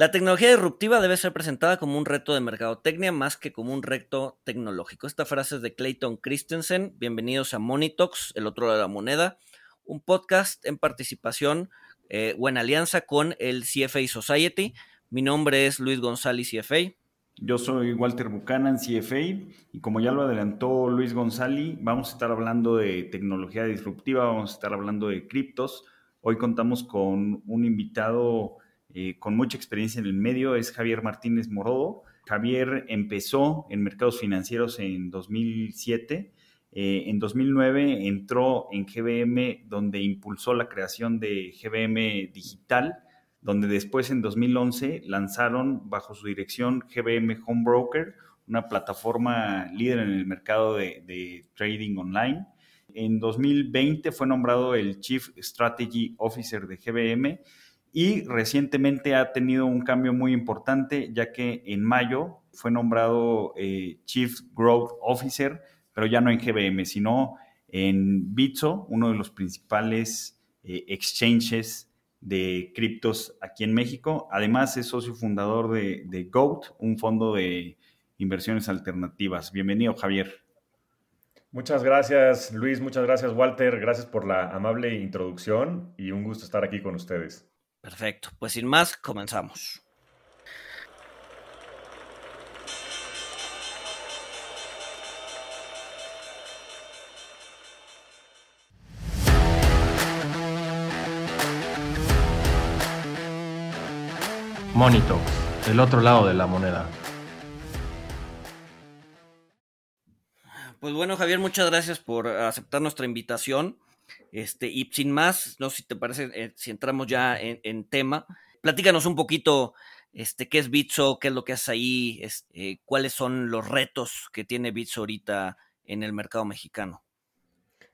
La tecnología disruptiva debe ser presentada como un reto de mercadotecnia más que como un reto tecnológico. Esta frase es de Clayton Christensen. Bienvenidos a Monitox, el otro lado de la moneda, un podcast en participación eh, o en alianza con el CFA Society. Mi nombre es Luis González, CFA. Yo soy Walter Buchanan, CFA, y como ya lo adelantó Luis González, vamos a estar hablando de tecnología disruptiva, vamos a estar hablando de criptos. Hoy contamos con un invitado eh, con mucha experiencia en el medio, es Javier Martínez Morodo. Javier empezó en mercados financieros en 2007. Eh, en 2009 entró en GBM, donde impulsó la creación de GBM Digital, donde después en 2011 lanzaron bajo su dirección GBM Home Broker, una plataforma líder en el mercado de, de trading online. En 2020 fue nombrado el Chief Strategy Officer de GBM y recientemente ha tenido un cambio muy importante, ya que en mayo fue nombrado eh, Chief Growth Officer, pero ya no en GBM, sino en Bitso, uno de los principales eh, exchanges de criptos aquí en México. Además, es socio fundador de, de GOAT, un fondo de inversiones alternativas. Bienvenido, Javier. Muchas gracias, Luis. Muchas gracias, Walter. Gracias por la amable introducción y un gusto estar aquí con ustedes. Perfecto, pues sin más, comenzamos. Monito, el otro lado de la moneda. Pues bueno, Javier, muchas gracias por aceptar nuestra invitación. Este, y sin más, no sé si te parece, eh, si entramos ya en, tema, platícanos un poquito este, qué es Bitso, qué es lo que hace ahí, eh, cuáles son los retos que tiene Bitso ahorita en el mercado mexicano.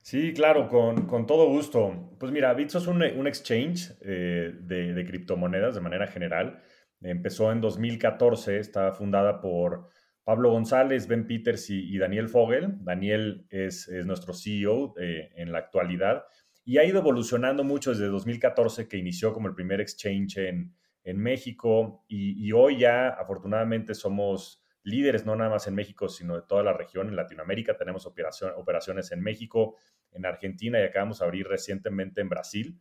Sí, claro, con, todo gusto. Pues mira, Bitso es un, exchange eh, de, de, criptomonedas de manera general. Empezó en 2014, está fundada por Pablo González, Ben Peters y, Daniel Fogel. Daniel es, nuestro CEO eh, en la actualidad y ha ido evolucionando mucho desde 2014 que inició como el primer exchange en, México y, hoy ya afortunadamente somos líderes no nada más en México, sino de toda la región. En Latinoamérica tenemos operaciones en México, en Argentina y acabamos de abrir recientemente en Brasil.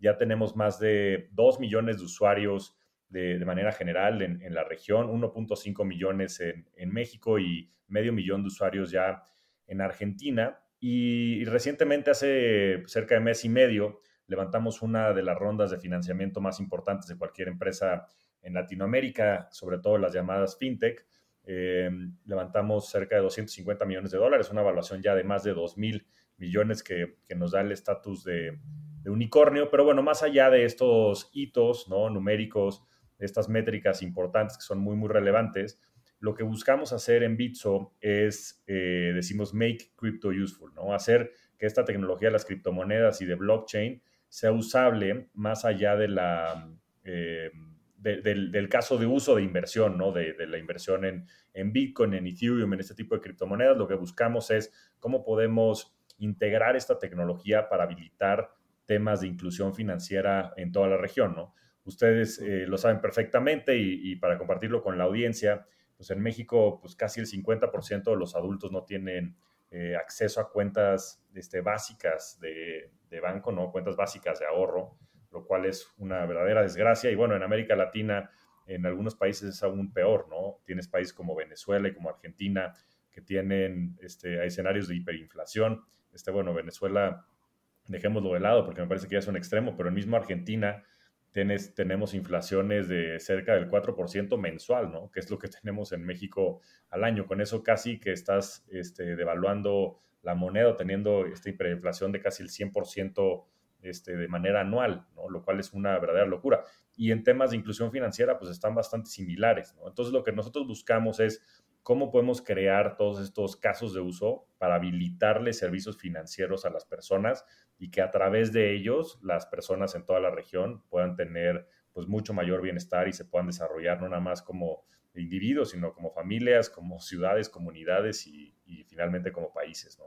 Ya tenemos más de 2 millones de usuarios de, manera general en, la región, 1.5 millones en, México y medio millón de usuarios ya en Argentina. Y, recientemente, hace cerca de mes y medio, levantamos una de las rondas de financiamiento más importantes de cualquier empresa en Latinoamérica, sobre todo las llamadas fintech. Eh, levantamos cerca de 250 millones de dólares, una evaluación ya de más de 2 mil millones que, nos da el estatus de, de, unicornio. Pero bueno, más allá de estos hitos ¿no? numéricos, estas métricas importantes que son muy, muy relevantes, lo que buscamos hacer en Bitso es, eh, decimos, make crypto useful, ¿no? Hacer que esta tecnología de las criptomonedas y de blockchain sea usable más allá de la, eh, del, caso de uso de inversión, ¿no? De, la inversión en, en, Bitcoin, en Ethereum, en este tipo de criptomonedas. Lo que buscamos es cómo podemos integrar esta tecnología para habilitar temas de inclusión financiera en toda la región, ¿no? Ustedes eh, lo saben perfectamente y, para compartirlo con la audiencia, pues en México pues casi el 50% de los adultos no tienen eh, acceso a cuentas este, básicas de, banco, ¿no? Cuentas básicas de ahorro, lo cual es una verdadera desgracia. Y bueno, en América Latina, en algunos países es aún peor, ¿no? Tienes países como Venezuela y como Argentina que tienen este, escenarios de hiperinflación. Este, bueno, Venezuela, dejémoslo de lado porque me parece que ya es un extremo, pero el mismo Argentina tenemos inflaciones de cerca del 4% mensual, ¿no? Que es lo que tenemos en México al año. Con eso casi que estás este, devaluando la moneda, teniendo esta hiperinflación de casi el 100% este, de manera anual, ¿no? Lo cual es una verdadera locura. Y en temas de inclusión financiera, pues están bastante similares, ¿no? Entonces lo que nosotros buscamos es cómo podemos crear todos estos casos de uso para habilitarle servicios financieros a las personas y que a través de ellos las personas en toda la región puedan tener pues mucho mayor bienestar y se puedan desarrollar no nada más como individuos, sino como familias, como ciudades, comunidades y, finalmente como países, ¿no?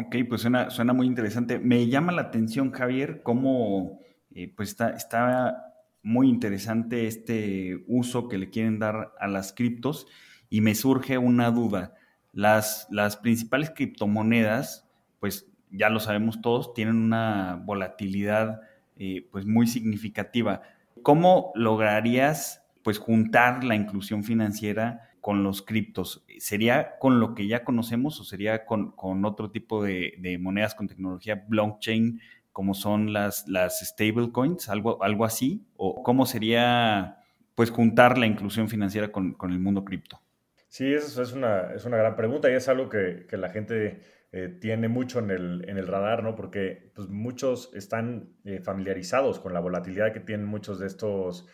Ok, pues suena, muy interesante. Me llama la atención, Javier, cómo eh, pues está, está muy interesante este uso que le quieren dar a las criptos y me surge una duda. Las, las principales criptomonedas, pues ya lo sabemos todos, tienen una volatilidad eh, pues muy significativa. ¿Cómo lograrías pues juntar la inclusión financiera con los criptos? ¿Sería con lo que ya conocemos o sería con, otro tipo de, monedas con tecnología blockchain como son las, las stablecoins, algo, algo así? ¿O cómo sería pues juntar la inclusión financiera con, el mundo cripto? Sí, eso es una, es una gran pregunta y es algo que, que la gente eh, tiene mucho en el, en el, radar, ¿no? Porque pues, muchos están eh, familiarizados con la volatilidad que tienen muchos de estos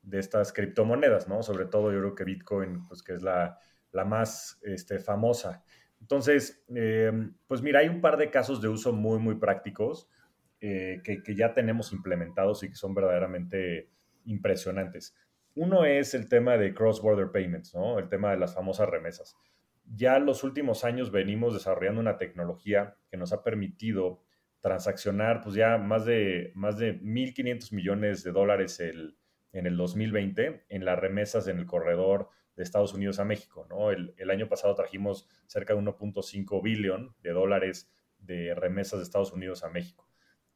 de estas criptomonedas, ¿no? Sobre todo yo creo que Bitcoin, pues que es la, la más este, famosa. Entonces, eh, pues mira, hay un par de casos de uso muy, muy prácticos que, que, ya tenemos implementados y que son verdaderamente impresionantes. Uno es el tema de cross-border payments, ¿no? El tema de las famosas remesas ya en los últimos años venimos desarrollando una tecnología que nos ha permitido transaccionar pues ya más de, más de 1.500 millones de dólares en el 2020 en las remesas en el corredor de Estados Unidos a México. ¿no? El, año pasado trajimos cerca de 1.5 billón de dólares de remesas de Estados Unidos a México,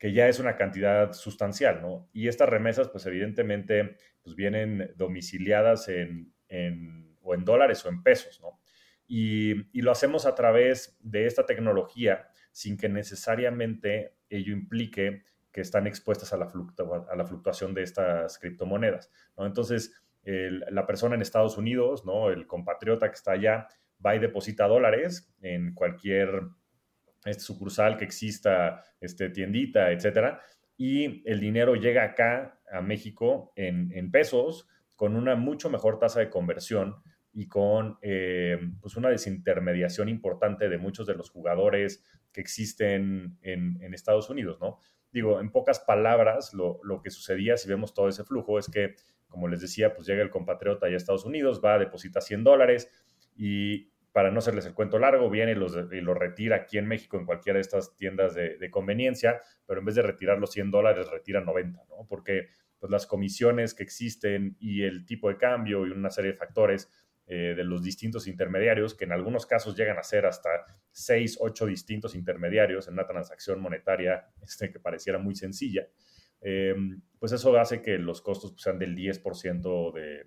que ya es una cantidad sustancial. ¿no? Y estas remesas pues evidentemente pues vienen domiciliadas en, en, o en dólares o en pesos. ¿no? Y, lo hacemos a través de esta tecnología sin que necesariamente ello implique que están expuestas a la, a la fluctuación de estas criptomonedas. ¿no? Entonces, la persona en Estados Unidos, ¿no? el compatriota que está allá, va y deposita dólares en cualquier este, sucursal que exista, este, tiendita, etcétera, y el dinero llega acá a México en, pesos con una mucho mejor tasa de conversión y con eh, pues una desintermediación importante de muchos de los jugadores que existen en, Estados Unidos, ¿no? Digo, en pocas palabras, lo, que sucedía si vemos todo ese flujo es que, como les decía, pues llega el compatriota allá a Estados Unidos, va, deposita 100 dólares y para no hacerles el cuento largo, viene y los, retira aquí en México en cualquiera de estas tiendas de, conveniencia, pero en vez de retirar los 100 dólares, retira 90, ¿no? Porque pues, las comisiones que existen y el tipo de cambio y una serie de factores eh, de los distintos intermediarios, que en algunos casos llegan a ser hasta 6, 8 distintos intermediarios en una transacción monetaria este, que pareciera muy sencilla, eh, pues eso hace que los costos pues, sean del 10% de,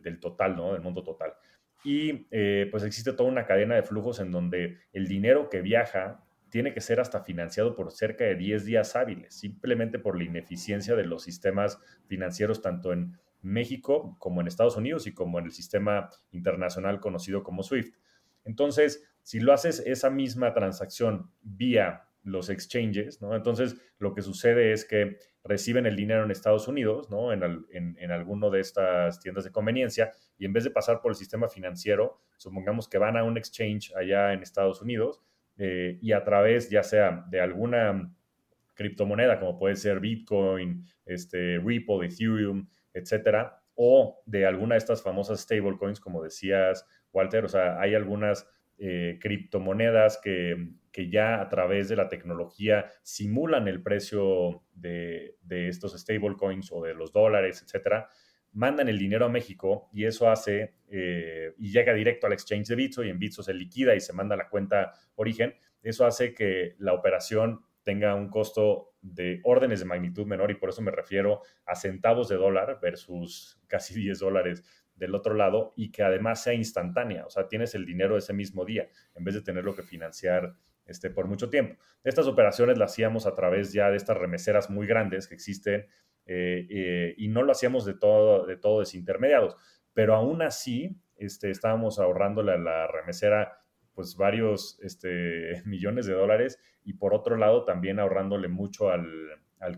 del, total, ¿no? Del monto total. Y eh, pues existe toda una cadena de flujos en donde el dinero que viaja tiene que ser hasta financiado por cerca de 10 días hábiles, simplemente por la ineficiencia de los sistemas financieros, tanto en México como en Estados Unidos y como en el sistema internacional conocido como SWIFT. Entonces, si lo haces esa misma transacción vía los exchanges. Entonces, lo que sucede es que reciben el dinero en Estados Unidos, ¿no? En, en, alguno de estas tiendas de conveniencia, y en vez de pasar por el sistema financiero, supongamos que van a un exchange allá en Estados Unidos eh, y a través ya sea de alguna criptomoneda, como puede ser Bitcoin, este, Ripple, Ethereum, etcétera, o de alguna de estas famosas stablecoins, como decías, Walter, o sea, hay algunas eh, criptomonedas que, ya a través de la tecnología simulan el precio de, estos stablecoins o de los dólares, etcétera, mandan el dinero a México y eso hace, eh, y llega directo al exchange de Bitso y en Bitso se liquida y se manda a la cuenta origen, eso hace que la operación tenga un costo de órdenes de magnitud menor y por eso me refiero a centavos de dólar versus casi 10 dólares del otro lado y que además sea instantánea, o sea, tienes el dinero ese mismo día en vez de tenerlo que financiar este, por mucho tiempo. Estas operaciones las hacíamos a través ya de estas remeseras muy grandes que existen eh, eh, y no lo hacíamos de todo, de todo desintermediados, pero aún así este, estábamos ahorrándole a la remesera pues varios este, millones de dólares y por otro lado también ahorrándole mucho al,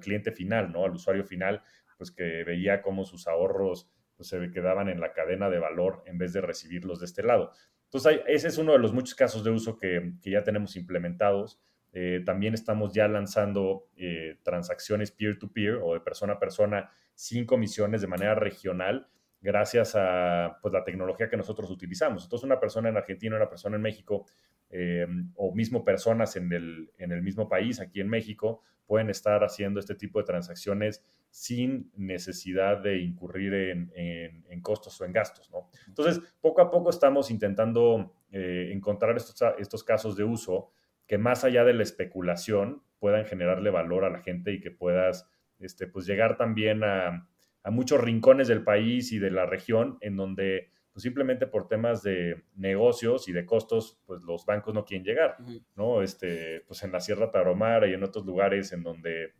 cliente final, ¿no? Al usuario final, pues que veía cómo sus ahorros pues, se quedaban en la cadena de valor en vez de recibirlos de este lado. Entonces, ese es uno de los muchos casos de uso que, ya tenemos implementados. Eh, también estamos ya lanzando eh, transacciones peer-to-peer -peer, o de persona a persona sin comisiones de manera regional gracias a pues, la tecnología que nosotros utilizamos. Entonces, una persona en Argentina, una persona en México, eh, o mismo personas en el, en el mismo país, aquí en México, pueden estar haciendo este tipo de transacciones sin necesidad de incurrir en, en, costos o en gastos. ¿no? Entonces, poco a poco estamos intentando eh, encontrar estos, estos casos de uso que más allá de la especulación puedan generarle valor a la gente y que puedas este, pues, llegar también a, a muchos rincones del país y de la región en donde pues simplemente por temas de negocios y de costos, pues los bancos no quieren llegar, ¿no? Este, pues en la Sierra Tarahumara y en otros lugares en donde,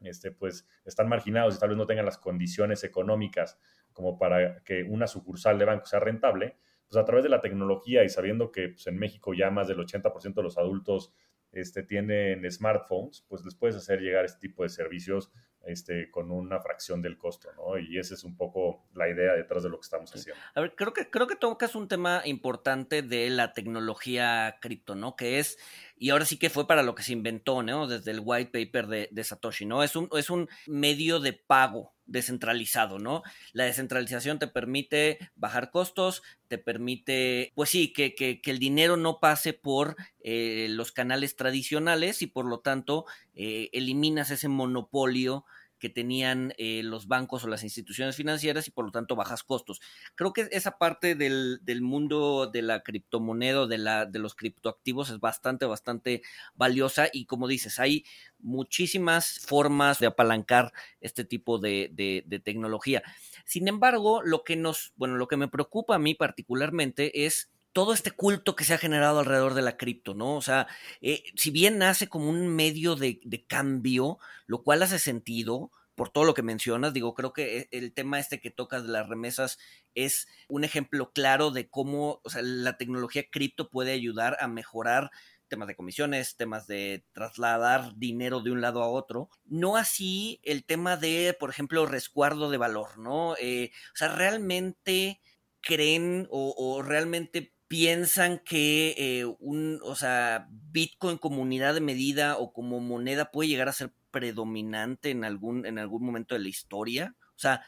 este, pues están marginados y tal vez no tengan las condiciones económicas como para que una sucursal de banco sea rentable, pues a través de la tecnología y sabiendo que pues, en México ya más del 80% de los adultos este, tienen smartphones, pues les puedes hacer llegar este tipo de servicios este, con una fracción del costo, ¿no? Y esa es un poco la idea detrás de lo que estamos haciendo. A ver, creo que, creo que tocas un tema importante de la tecnología cripto, ¿no? Que es, y ahora sí que fue para lo que se inventó, ¿no? Desde el white paper de, Satoshi, ¿no? Es un, es un medio de pago descentralizado, ¿no? La descentralización te permite bajar costos, te permite, pues sí, que, que, el dinero no pase por eh, los canales tradicionales y por lo tanto eh, eliminas ese monopolio que tenían eh, los bancos o las instituciones financieras y por lo tanto bajas costos. Creo que esa parte del, mundo de la criptomoneda de, la, de los criptoactivos es bastante, bastante valiosa y como dices, hay muchísimas formas de apalancar este tipo de, de tecnología. Sin embargo, lo que nos, bueno, lo que me preocupa a mí particularmente es todo este culto que se ha generado alrededor de la cripto, ¿no? O sea, eh, si bien nace como un medio de, cambio, lo cual hace sentido por todo lo que mencionas, digo, creo que e, el tema este que tocas de las remesas es un ejemplo claro de cómo o sea, la tecnología cripto puede ayudar a mejorar temas de comisiones, temas de trasladar dinero de un lado a otro. No así el tema de, por ejemplo, resguardo de valor, ¿no? Eh, o sea, realmente creen o, o realmente piensan que eh, un, o sea, Bitcoin como unidad de medida o como moneda puede llegar a ser predominante en algún, en algún momento de la historia. O sea,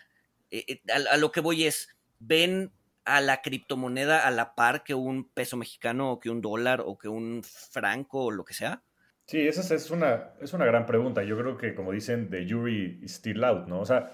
eh, eh, a, lo que voy es, ¿ven a la criptomoneda a la par que un peso mexicano o que un dólar o que un franco o lo que sea? Sí, esa es una, es una gran pregunta. Yo creo que, como dicen, the jury is still out, ¿no? O sea,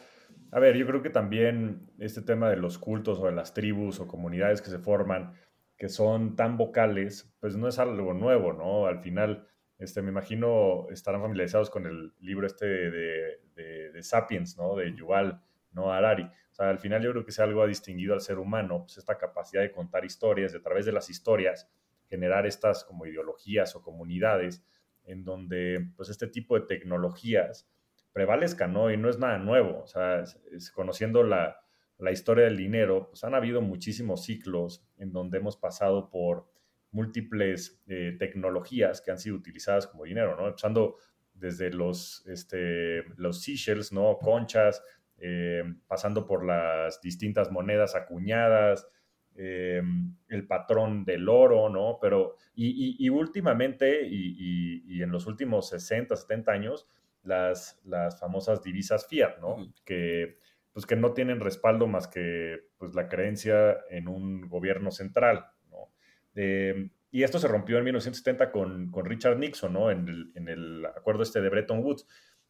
a ver, yo creo que también este tema de los cultos o de las tribus o comunidades que se forman, que son tan vocales, pues no es algo nuevo, ¿no? Al final, este, me imagino estarán familiarizados con el libro este de, de, Sapiens, ¿no? De Yuval, ¿no? Harari. O sea, al final yo creo que es algo ha distinguido al ser humano, pues esta capacidad de contar historias, de a través de las historias, generar estas como ideologías o comunidades en donde, pues este tipo de tecnologías prevalezcan, ¿no? Y no es nada nuevo, o sea, es, conociendo la, la historia del dinero, pues han habido muchísimos ciclos en donde hemos pasado por múltiples eh, tecnologías que han sido utilizadas como dinero, ¿no? Empezando desde los, este, los seashells, ¿no? Conchas, eh, pasando por las distintas monedas acuñadas, eh, el patrón del oro, ¿no? Pero, y, últimamente, y, en los últimos 60, 70 años, las, las famosas divisas fiat, ¿no? Que pues que no tienen respaldo más que pues, la creencia en un gobierno central. ¿no? Em, y esto se rompió en 1970 con, con Richard Nixon, ¿no? En el, en el, acuerdo este de Bretton Woods.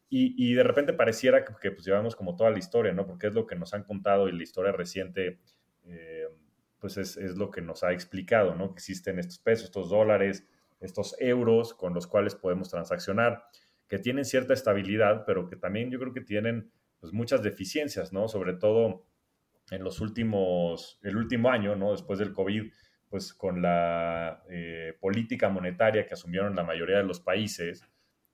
Y, y de repente pareciera que, pues llevamos como toda la historia, ¿no? Porque es lo que nos han contado y la historia reciente, eh, pues es, es, lo que nos ha explicado, ¿no? Que existen estos pesos, estos dólares, estos euros con los cuales podemos transaccionar, que tienen cierta estabilidad, pero que también yo creo que tienen pues muchas deficiencias, ¿no? Sobre todo en los últimos, el último año, ¿no? Después del COVID, pues con la eh, política monetaria que asumieron la mayoría de los países,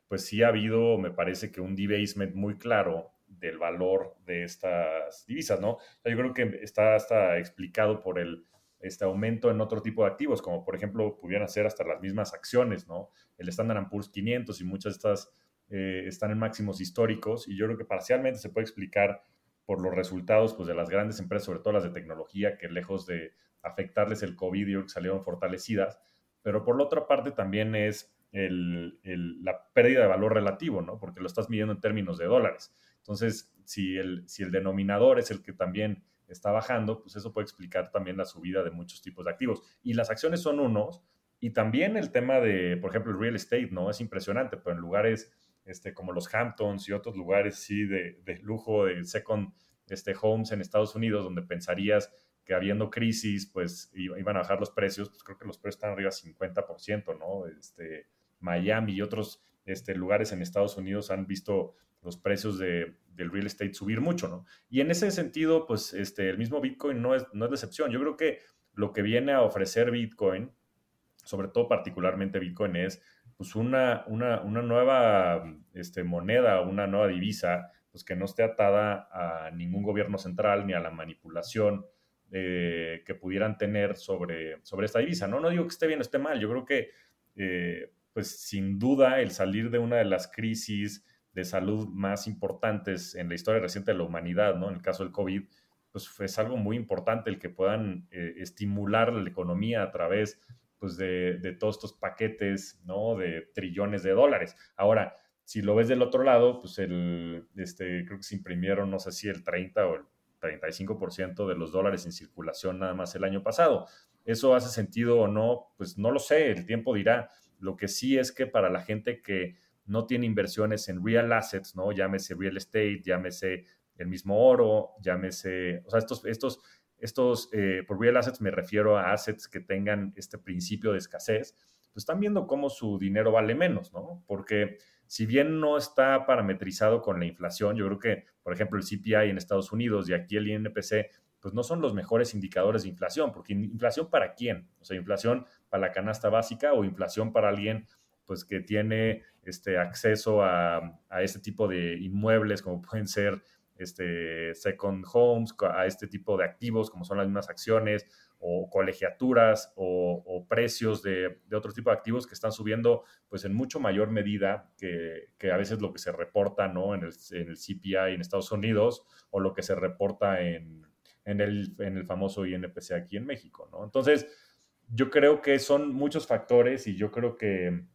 pues sí ha habido, me parece que un debasement muy claro del valor de estas divisas, ¿no? yo creo que está hasta explicado por el este aumento en otro tipo de activos, como por ejemplo pudieran ser hasta las mismas acciones, ¿no? El Standard Poor's 500 y muchas de estas eh, están en máximos históricos y yo creo que parcialmente se puede explicar por los resultados pues, de las grandes empresas, sobre todo las de tecnología, que lejos de afectarles el COVID, yo salieron fortalecidas, pero por la otra parte también es la pérdida de valor relativo, ¿no? Porque lo estás midiendo en términos de dólares. Entonces, si el, si el denominador es el que también está bajando, pues eso puede explicar también la subida de muchos tipos de activos. Y las acciones son unos, y también el tema de, por ejemplo, el real estate, ¿no? Es impresionante, pero en lugares este, como los Hamptons y otros lugares, sí, de, de lujo, de second este, homes en Estados Unidos, donde pensarías que habiendo crisis, pues iban a bajar los precios, pues creo que los precios están arriba 50%, ¿no? Este, Miami y otros este, lugares en Estados Unidos han visto los precios de, del real estate subir mucho, ¿no? Y en ese sentido, pues este, el mismo Bitcoin no es, no es excepción. Yo creo que lo que viene a ofrecer Bitcoin, sobre todo particularmente Bitcoin, es pues una, una, una nueva este, moneda, una nueva divisa, pues que no esté atada a ningún gobierno central ni a la manipulación eh, que pudieran tener sobre, sobre esta divisa. ¿no? no digo que esté bien o esté mal, yo creo que eh, pues sin duda el salir de una de las crisis de salud más importantes en la historia reciente de la humanidad, ¿no? En el caso del COVID, pues es algo muy importante el que puedan eh, estimular la economía a través pues, de, de, todos estos paquetes, ¿no? De trillones de dólares. Ahora, si lo ves del otro lado, pues el, este, creo que se imprimieron, no sé si el 30 o el 35% de los dólares en circulación nada más el año pasado. ¿Eso hace sentido o no? Pues no lo sé, el tiempo dirá. Lo que sí es que para la gente que no tiene inversiones en real assets, ¿no? Llámese real estate, llámese el mismo oro, llámese, o sea, estos, estos, estos, eh, por real assets me refiero a assets que tengan este principio de escasez, pues están viendo cómo su dinero vale menos, ¿no? Porque si bien no está parametrizado con la inflación, yo creo que, por ejemplo, el CPI en Estados Unidos y aquí el INPC, pues no son los mejores indicadores de inflación, porque inflación para quién? O sea, inflación para la canasta básica o inflación para alguien pues que tiene este acceso a, este tipo de inmuebles como pueden ser este second homes, a este tipo de activos como son las mismas acciones o colegiaturas o, precios de, otro tipo de activos que están subiendo pues en mucho mayor medida que, a veces lo que se reporta ¿no? en, el, en el CPI en Estados Unidos o lo que se reporta en, en, el, en el famoso INPC aquí en México. ¿no? Entonces, yo creo que son muchos factores y yo creo que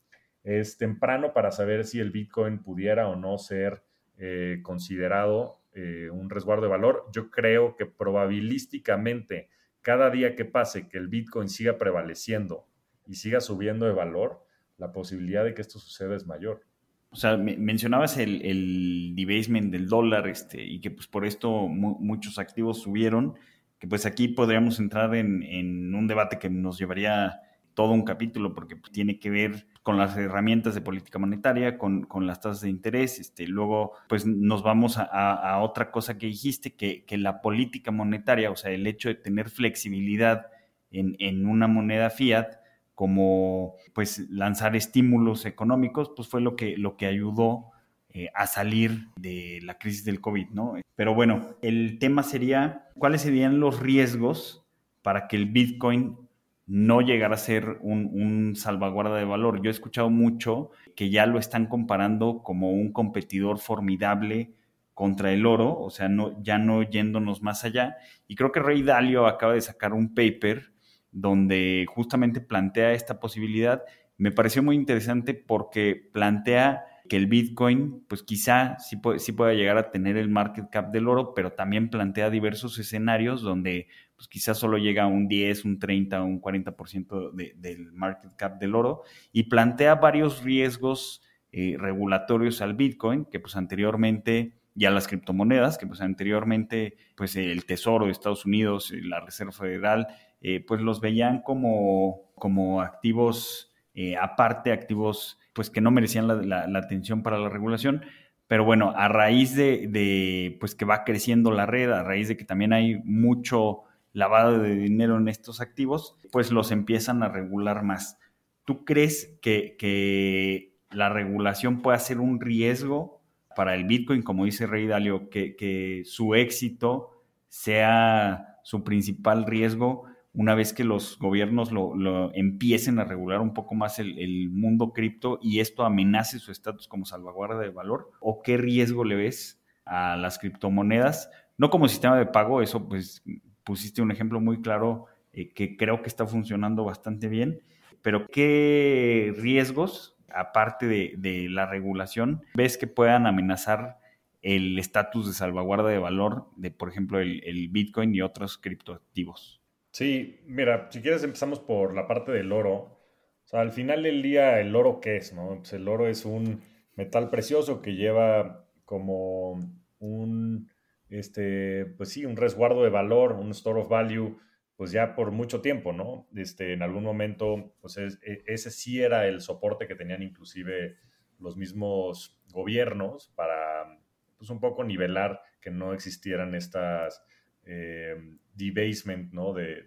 es temprano para saber si el Bitcoin pudiera o no ser eh, considerado eh, un resguardo de valor. Yo creo que probabilísticamente cada día que pase que el Bitcoin siga prevaleciendo y siga subiendo de valor, la posibilidad de que esto suceda es mayor. O sea, mencionabas el, el debasement del dólar este, y que pues por esto muchos activos subieron que pues aquí podríamos entrar en, un debate que nos llevaría todo un capítulo porque pues, tiene que ver con las herramientas de política monetaria, con, las tasas de interés. Este, luego, pues nos vamos a, otra cosa que dijiste, que, la política monetaria, o sea, el hecho de tener flexibilidad en, en, una moneda fiat, como pues lanzar estímulos económicos, pues fue lo que, lo que ayudó eh, a salir de la crisis del COVID, ¿no? Pero bueno, el tema sería, ¿cuáles serían los riesgos para que el Bitcoin no llegara a ser un, salvaguarda de valor? Yo he escuchado mucho que ya lo están comparando como un competidor formidable contra el oro, o sea, no, ya no yéndonos más allá. Y creo que Rey Dalio acaba de sacar un paper donde justamente plantea esta posibilidad. Me pareció muy interesante porque plantea que el Bitcoin, pues quizá sí, puede, sí pueda llegar a tener el market cap del oro, pero también plantea diversos escenarios donde pues quizás solo llega a un 10, un 30, un 40% de, del market cap del oro y plantea varios riesgos eh, regulatorios al Bitcoin que pues anteriormente y a las criptomonedas que pues anteriormente pues el Tesoro de Estados Unidos la Reserva Federal eh, pues los veían como, como activos eh, aparte, activos pues que no merecían la, atención para la regulación. Pero bueno, a raíz de, pues que va creciendo la red, a raíz de que también hay mucho lavado de dinero en estos activos, pues los empiezan a regular más. ¿Tú crees que, que la regulación puede ser un riesgo para el Bitcoin, como dice Rey Dalio, que, que su éxito sea su principal riesgo una vez que los gobiernos lo, empiecen a regular un poco más el, mundo cripto y esto amenace su estatus como salvaguarda de valor? ¿O qué riesgo le ves a las criptomonedas? No como sistema de pago, eso pues pusiste un ejemplo muy claro eh, que creo que está funcionando bastante bien, pero ¿qué riesgos, aparte de, la regulación, ves que puedan amenazar el estatus de salvaguarda de valor de, por ejemplo, el, el Bitcoin y otros criptoactivos. Sí, mira, si quieres empezamos por la parte del oro. O sea, al final del día, ¿el oro qué es? No? Pues el oro es un metal precioso que lleva como un, este, pues sí, un resguardo de valor, un store of value, pues ya por mucho tiempo, ¿no? Este, en algún momento, pues e, ese sí era el soporte que tenían inclusive los mismos gobiernos para, pues un poco nivelar que no existieran estas eh, debasement ¿no? de,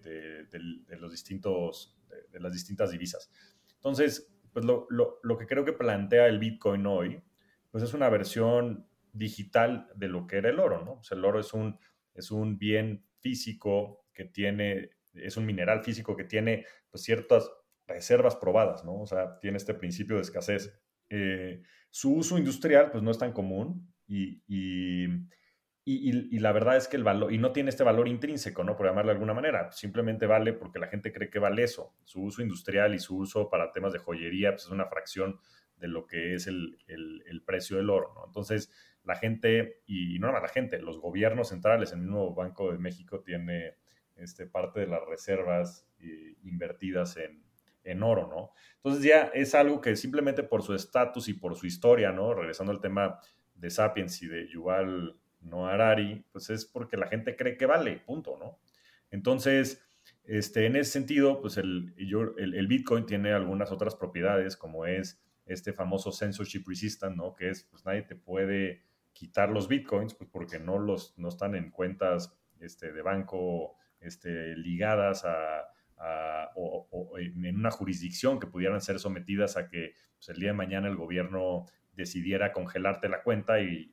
los distintos, de, las distintas divisas. Entonces, pues lo, que creo que plantea el Bitcoin hoy, pues es una versión digital de lo que era el oro, ¿no? el oro es un, es un bien físico que tiene, es un mineral físico que tiene pues, ciertas reservas probadas, ¿no? O sea, tiene este principio de escasez. Eh, su uso industrial, pues no es tan común y, y, la verdad es que el valor, y no tiene este valor intrínseco, ¿no? Por llamarlo de alguna manera, simplemente vale porque la gente cree que vale eso. Su uso industrial y su uso para temas de joyería, pues es una fracción de lo que es el, precio del oro, ¿no? Entonces, la gente, y no nada más la gente, los gobiernos centrales, el mismo Banco de México tiene este, parte de las reservas eh, invertidas en, en oro, ¿no? Entonces ya es algo que simplemente por su estatus y por su historia, ¿no? Regresando al tema de Sapiens y de Yuval no Harari, pues es porque la gente cree que vale, punto, ¿no? Entonces, este, en ese sentido, pues el, el, Bitcoin tiene algunas otras propiedades, como es este famoso censorship resistant, ¿no? Que es, pues nadie te puede quitar los Bitcoins, pues porque no, los, no están en cuentas este, de banco este, ligadas a, o, en una jurisdicción que pudieran ser sometidas a que pues, el día de mañana el gobierno decidiera congelarte la cuenta y,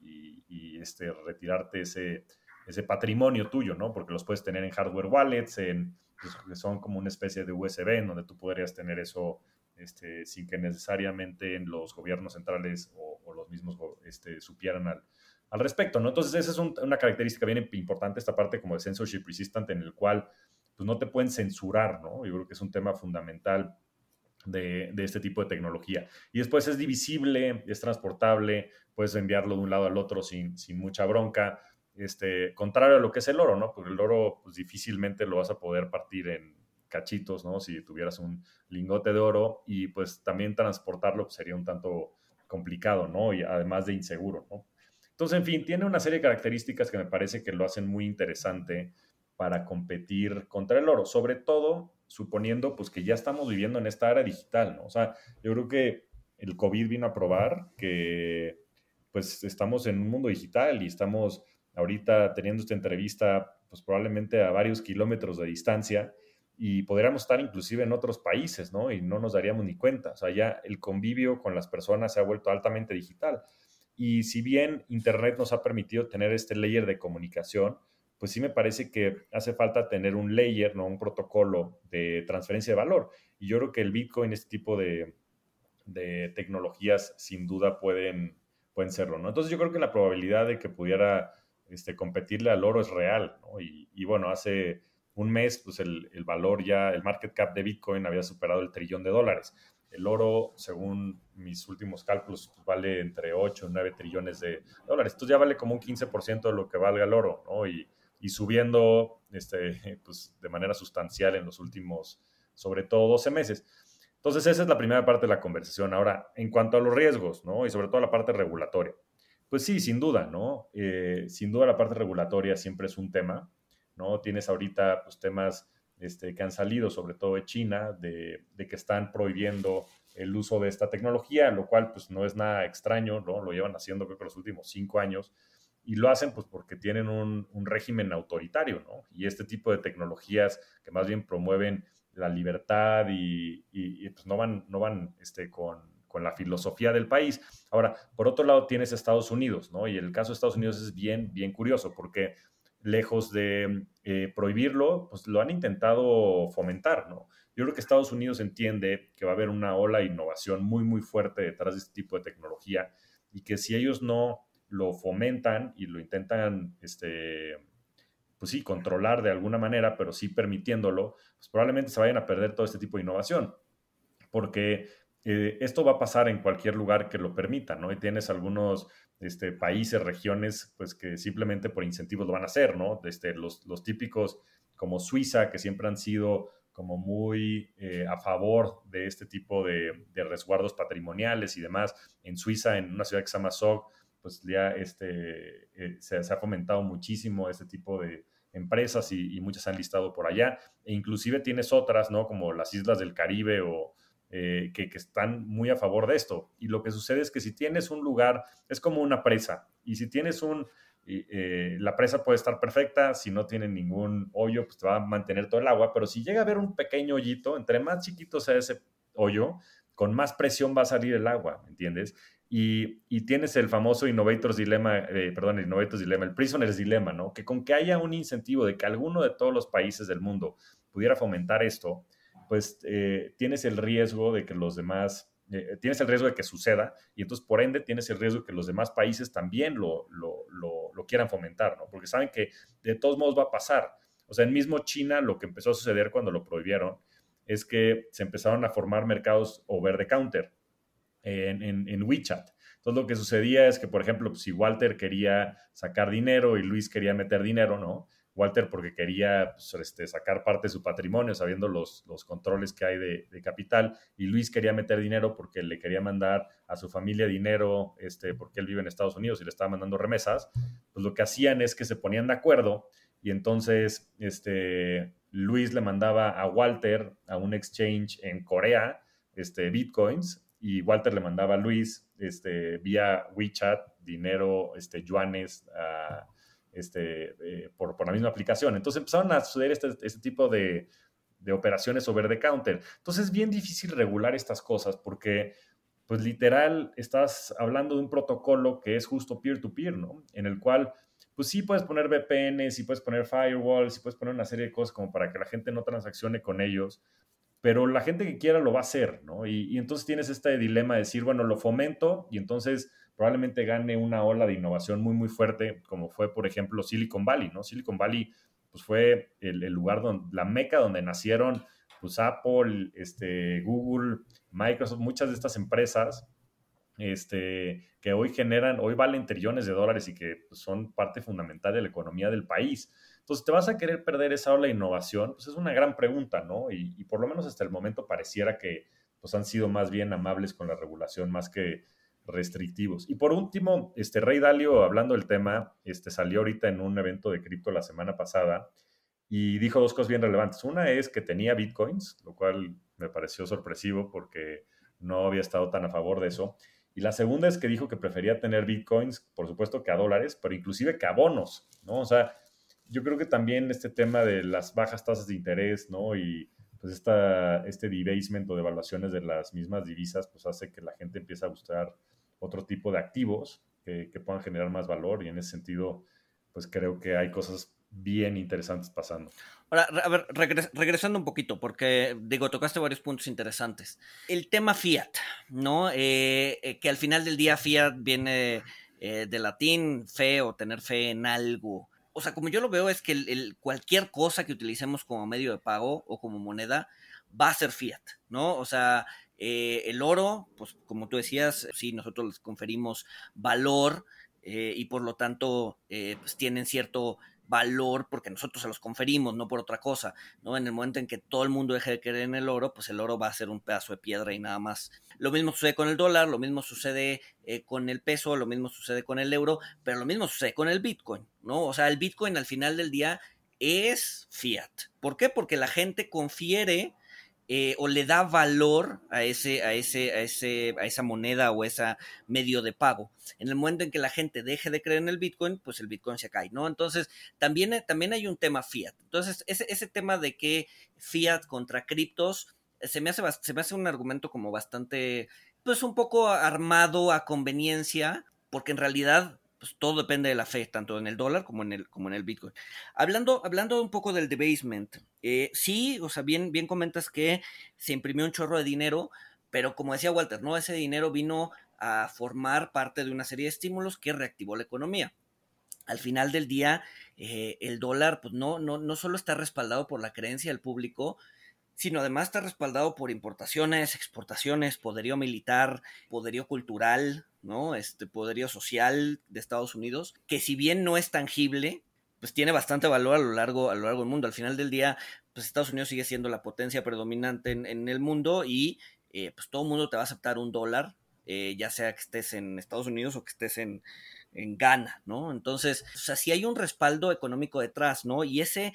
este, retirarte ese, ese patrimonio tuyo, ¿no? Porque los puedes tener en hardware wallets, en, pues, que son como una especie de USB, en donde tú podrías tener eso este, sin que necesariamente en los gobiernos centrales o, los mismos este, supieran al, al, respecto, ¿no? Entonces, esa es una característica bien importante, esta parte como de censorship resistant, en el cual pues, no te pueden censurar, ¿no? Yo creo que es un tema fundamental de, de, este tipo de tecnología. Y después es divisible, es transportable, puedes enviarlo de un lado al otro sin, sin mucha bronca. Este, contrario a lo que es el oro, ¿no? Porque el oro pues, difícilmente lo vas a poder partir en cachitos, ¿no? Si tuvieras un lingote de oro y pues también transportarlo pues, sería un tanto complicado, ¿no? Y además de inseguro, ¿no? Entonces, en fin, tiene una serie de características que me parece que lo hacen muy interesante para competir contra el oro, sobre todo suponiendo pues que ya estamos viviendo en esta era digital, ¿no? O sea, yo creo que el COVID vino a probar que pues estamos en un mundo digital y estamos ahorita teniendo esta entrevista pues probablemente a varios kilómetros de distancia y podríamos estar inclusive en otros países, ¿no? Y no nos daríamos ni cuenta. O sea, ya el convivio con las personas se ha vuelto altamente digital. Y si bien Internet nos ha permitido tener este layer de comunicación, pues sí me parece que hace falta tener un layer, ¿no? Un protocolo de transferencia de valor. Y yo creo que el Bitcoin, este tipo de, tecnologías, sin duda pueden, pueden serlo, ¿no? Entonces yo creo que la probabilidad de que pudiera este, competirle al oro es real, ¿no? Y, bueno, hace un mes, pues el, valor ya, el market cap de Bitcoin había superado el trillón de dólares. El oro, según mis últimos cálculos, pues vale entre 8 y 9 trillones de dólares. Entonces ya vale como un 15% de lo que valga el oro, ¿no? Y, y subiendo este, pues, de manera sustancial en los últimos, sobre todo 12 meses. Entonces, esa es la primera parte de la conversación. Ahora, en cuanto a los riesgos, ¿no? Y sobre todo la parte regulatoria. Pues sí, sin duda, ¿no? Eh, sin duda la parte regulatoria siempre es un tema, ¿no? Tienes ahorita pues, temas este, que han salido, sobre todo de China, de, de, que están prohibiendo el uso de esta tecnología, lo cual pues no es nada extraño, ¿no? Lo llevan haciendo creo que los últimos cinco años y lo hacen pues porque tienen un, régimen autoritario, ¿no? Y este tipo de tecnologías que más bien promueven la libertad y, pues no van, no van este, con, la filosofía del país. Ahora, por otro lado tienes Estados Unidos, ¿no? Y el caso de Estados Unidos es bien, bien curioso porque lejos de eh, prohibirlo, pues lo han intentado fomentar, ¿no? Yo creo que Estados Unidos entiende que va a haber una ola de innovación muy, muy fuerte detrás de este tipo de tecnología y que si ellos no lo fomentan y lo intentan, este, pues sí, controlar de alguna manera, pero sí permitiéndolo, pues probablemente se vayan a perder todo este tipo de innovación. Porque eh, esto va a pasar en cualquier lugar que lo permita, ¿no? Y tienes algunos este, países, regiones, pues que simplemente por incentivos lo van a hacer, ¿no? Este, los, típicos como Suiza, que siempre han sido como muy eh, a favor de este tipo de, resguardos patrimoniales y demás. En Suiza, en una ciudad que se llama Zog, pues ya este, eh, se, ha fomentado muchísimo este tipo de empresas y, muchas han listado por allá. E inclusive tienes otras, ¿no? Como las islas del Caribe o eh, que, están muy a favor de esto. Y lo que sucede es que si tienes un lugar, es como una presa, y si tienes un eh, la presa puede estar perfecta, si no tiene ningún hoyo, pues te va a mantener todo el agua, pero si llega a haber un pequeño hoyito, entre más chiquito sea ese hoyo, con más presión va a salir el agua, ¿entiendes? Y, tienes el famoso Innovators Dilemma, eh, perdón, el Innovators Dilemma, el Prisoner's Dilemma, ¿no? Que con que haya un incentivo de que alguno de todos los países del mundo pudiera fomentar esto, pues eh, tienes el riesgo de que los demás eh, tienes el riesgo de que suceda y entonces por ende tienes el riesgo de que los demás países también lo, lo, lo, quieran fomentar, ¿no? Porque saben que de todos modos va a pasar. O sea, en mismo China lo que empezó a suceder cuando lo prohibieron es que se empezaron a formar mercados over the counter en, en, en WeChat. Entonces lo que sucedía es que, por ejemplo, pues, si Walter quería sacar dinero y Luis quería meter dinero, ¿no? Walter porque quería pues, este, sacar parte de su patrimonio, sabiendo los, los controles que hay de, capital, y Luis quería meter dinero porque le quería mandar a su familia dinero, este, porque él vive en Estados Unidos y le estaba mandando remesas, pues lo que hacían es que se ponían de acuerdo y entonces este, Luis le mandaba a Walter a un exchange en Corea este, bitcoins y Walter le mandaba a Luis este, vía WeChat dinero, este, yuanes, a este, eh, por, por, la misma aplicación. Entonces empezaron a suceder este, este tipo de, de, operaciones over the counter. Entonces es bien difícil regular estas cosas porque, pues literal, estás hablando de un protocolo que es justo peer-to-peer, ¿no? En el cual, pues sí puedes poner VPNs, sí puedes poner firewalls, sí puedes poner una serie de cosas como para que la gente no transaccione con ellos, pero la gente que quiera lo va a hacer, ¿no? Y, y entonces tienes este dilema de decir, bueno, lo fomento y entonces probablemente gane una ola de innovación muy, muy fuerte, como fue, por ejemplo, Silicon Valley, ¿no? Silicon Valley, pues fue el, lugar donde, la meca donde nacieron, pues Apple, este, Google, Microsoft, muchas de estas empresas, este, que hoy generan, hoy valen trillones de dólares y que pues, son parte fundamental de la economía del país. Entonces, ¿te vas a querer perder esa ola de innovación? Pues es una gran pregunta, ¿no? Y, y por lo menos hasta el momento pareciera que pues han sido más bien amables con la regulación, más que restrictivos. Y por último, este Rey Dalio, hablando del tema, este, salió ahorita en un evento de cripto la semana pasada y dijo dos cosas bien relevantes. Una es que tenía bitcoins, lo cual me pareció sorpresivo porque no había estado tan a favor de eso. Y la segunda es que dijo que prefería tener bitcoins, por supuesto que a dólares, pero inclusive que a bonos, ¿no? O sea, yo creo que también este tema de las bajas tasas de interés, ¿no? Y pues esta, este debasement o devaluaciones de las mismas divisas, pues hace que la gente empiece a buscar otro tipo de activos que, puedan generar más valor y en ese sentido, pues creo que hay cosas bien interesantes pasando. Ahora, a ver, regresando un poquito, porque digo, tocaste varios puntos interesantes. El tema fiat, ¿no? Eh, eh, que al final del día fiat viene eh, de latín, fe o tener fe en algo. O sea, como yo lo veo es que el, cualquier cosa que utilicemos como medio de pago o como moneda va a ser fiat, ¿no? O sea, eh, el oro, pues como tú decías, sí, nosotros les conferimos valor eh, y por lo tanto eh, pues tienen cierto valor porque nosotros se los conferimos, no por otra cosa, ¿no? En el momento en que todo el mundo deje de creer en el oro, pues el oro va a ser un pedazo de piedra y nada más. Lo mismo sucede con el dólar, lo mismo sucede con el peso, lo mismo sucede con el euro, pero lo mismo sucede con el Bitcoin, ¿no? O sea, el Bitcoin al final del día es fiat. ¿Por qué? Porque la gente confiere eh, o le da valor a ese, a ese, a ese, a esa moneda o ese medio de pago. En el momento en que la gente deje de creer en el Bitcoin, pues el Bitcoin se cae, ¿no? Entonces, también, también hay un tema fiat. Entonces, ese, ese tema de que fiat contra criptos, se me hace, se me hace un argumento como bastante, pues un poco armado a conveniencia, porque en realidad pues todo depende de la fe, tanto en el dólar como en el, como en el Bitcoin. Hablando, hablando un poco del debasement, eh, sí, o sea, bien, bien comentas que se imprimió un chorro de dinero, pero como decía Walter, ¿no? Ese dinero vino a formar parte de una serie de estímulos que reactivó la economía. Al final del día, eh, el dólar, pues no, no, no solo está respaldado por la creencia del público, sino además está respaldado por importaciones, exportaciones, poderío militar, poderío cultural, ¿no? Este poderío social de Estados Unidos, que si bien no es tangible, pues tiene bastante valor a lo largo, a lo largo del mundo. Al final del día, pues Estados Unidos sigue siendo la potencia predominante en, el mundo y eh, pues todo el mundo te va a aceptar un dólar, eh, ya sea que estés en Estados Unidos o que estés en, en Ghana, ¿no? Entonces, o sea, si hay un respaldo económico detrás, ¿no? Y ese,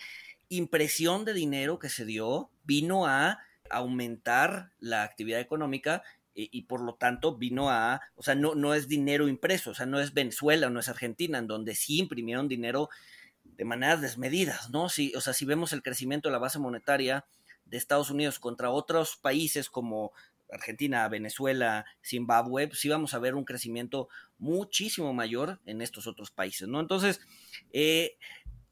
impresión de dinero que se dio vino a aumentar la actividad económica y, por lo tanto vino a, o sea, no, no es dinero impreso, o sea, no es Venezuela, no es Argentina, en donde sí imprimieron dinero de maneras desmedidas, ¿no? Si, o sea, si vemos el crecimiento de la base monetaria de Estados Unidos contra otros países como Argentina, Venezuela, Zimbabue, pues sí vamos a ver un crecimiento muchísimo mayor en estos otros países, ¿no? Entonces, eh,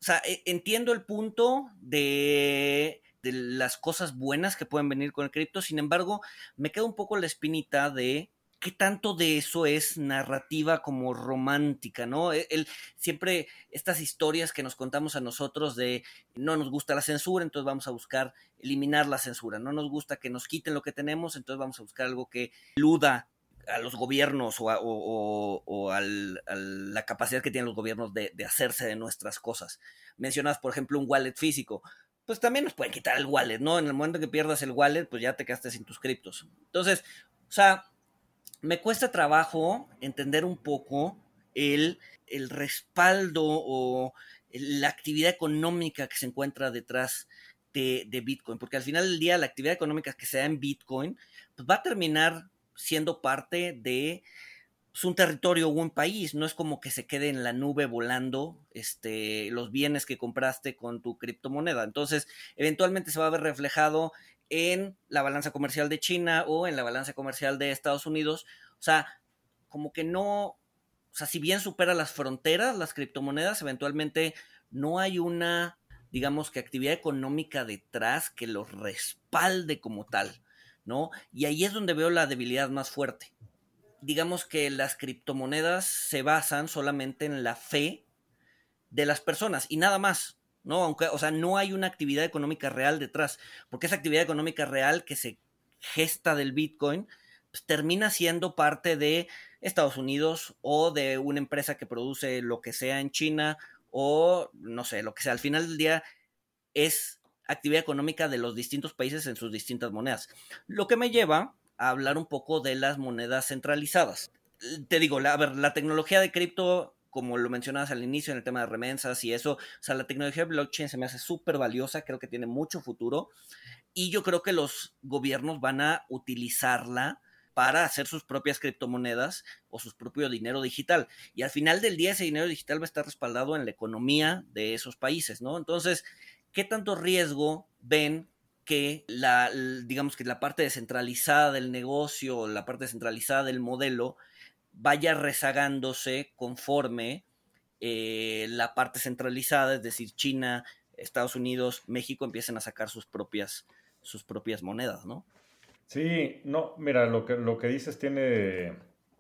o sea, e, entiendo el punto de, las cosas buenas que pueden venir con el cripto, sin embargo, me queda un poco la espinita de qué tanto de eso es narrativa como romántica, ¿no? E, el, siempre estas historias que nos contamos a nosotros de no nos gusta la censura, entonces vamos a buscar eliminar la censura, no nos gusta que nos quiten lo que tenemos, entonces vamos a buscar algo que eluda a los gobiernos o, a, la capacidad que tienen los gobiernos de, hacerse de nuestras cosas. Mencionas, por ejemplo, un wallet físico. Pues también nos pueden quitar el wallet, ¿no? En el momento que pierdas el wallet, pues ya te quedaste sin tus criptos. Entonces, o sea, me cuesta trabajo entender un poco el, el respaldo o la actividad económica que se encuentra detrás de, de, Bitcoin, porque al final del día la actividad económica que se da en Bitcoin pues va a terminar siendo parte de pues, un territorio o un país, no es como que se quede en la nube volando este, los bienes que compraste con tu criptomoneda. Entonces, eventualmente se va a ver reflejado en la balanza comercial de China o en la balanza comercial de Estados Unidos. O sea, como que no, o sea, si bien supera las fronteras, las criptomonedas, eventualmente no hay una, digamos que actividad económica detrás que los respalde como tal. ¿No? Y ahí es donde veo la debilidad más fuerte. Digamos que las criptomonedas se basan solamente en la fe de las personas y nada más, ¿no? Aunque, o sea, no hay una actividad económica real detrás, porque esa actividad económica real que se gesta del Bitcoin, pues, termina siendo parte de Estados Unidos o de una empresa que produce lo que sea en China o no sé, lo que sea. Al final del día es actividad económica de los distintos países en sus distintas monedas. Lo que me lleva a hablar un poco de las monedas centralizadas. Te digo, la, a ver, la tecnología de cripto, como lo mencionabas al inicio en el tema de remensas y eso, o sea, la tecnología de blockchain se me hace súper valiosa, creo que tiene mucho futuro y yo creo que los gobiernos van a utilizarla para hacer sus propias criptomonedas o su propio dinero digital. Y al final del día ese dinero digital va a estar respaldado en la economía de esos países, ¿no? Entonces, ¿qué tanto riesgo ven que la, digamos que la parte descentralizada del negocio, la parte descentralizada del modelo, vaya rezagándose conforme eh, la parte centralizada, es decir, China, Estados Unidos, México empiecen a sacar sus propias, sus propias monedas, ¿no? Sí, no, mira, lo que, lo que dices tiene,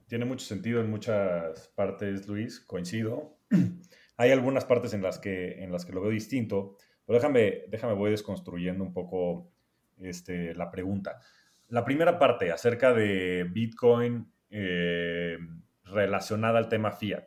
tiene mucho sentido en muchas partes, Luis, coincido. Hay algunas partes en las que, en las que lo veo distinto déjame, déjame, voy desconstruyendo un poco este, la pregunta. La primera parte acerca de Bitcoin eh, relacionada al tema fiat.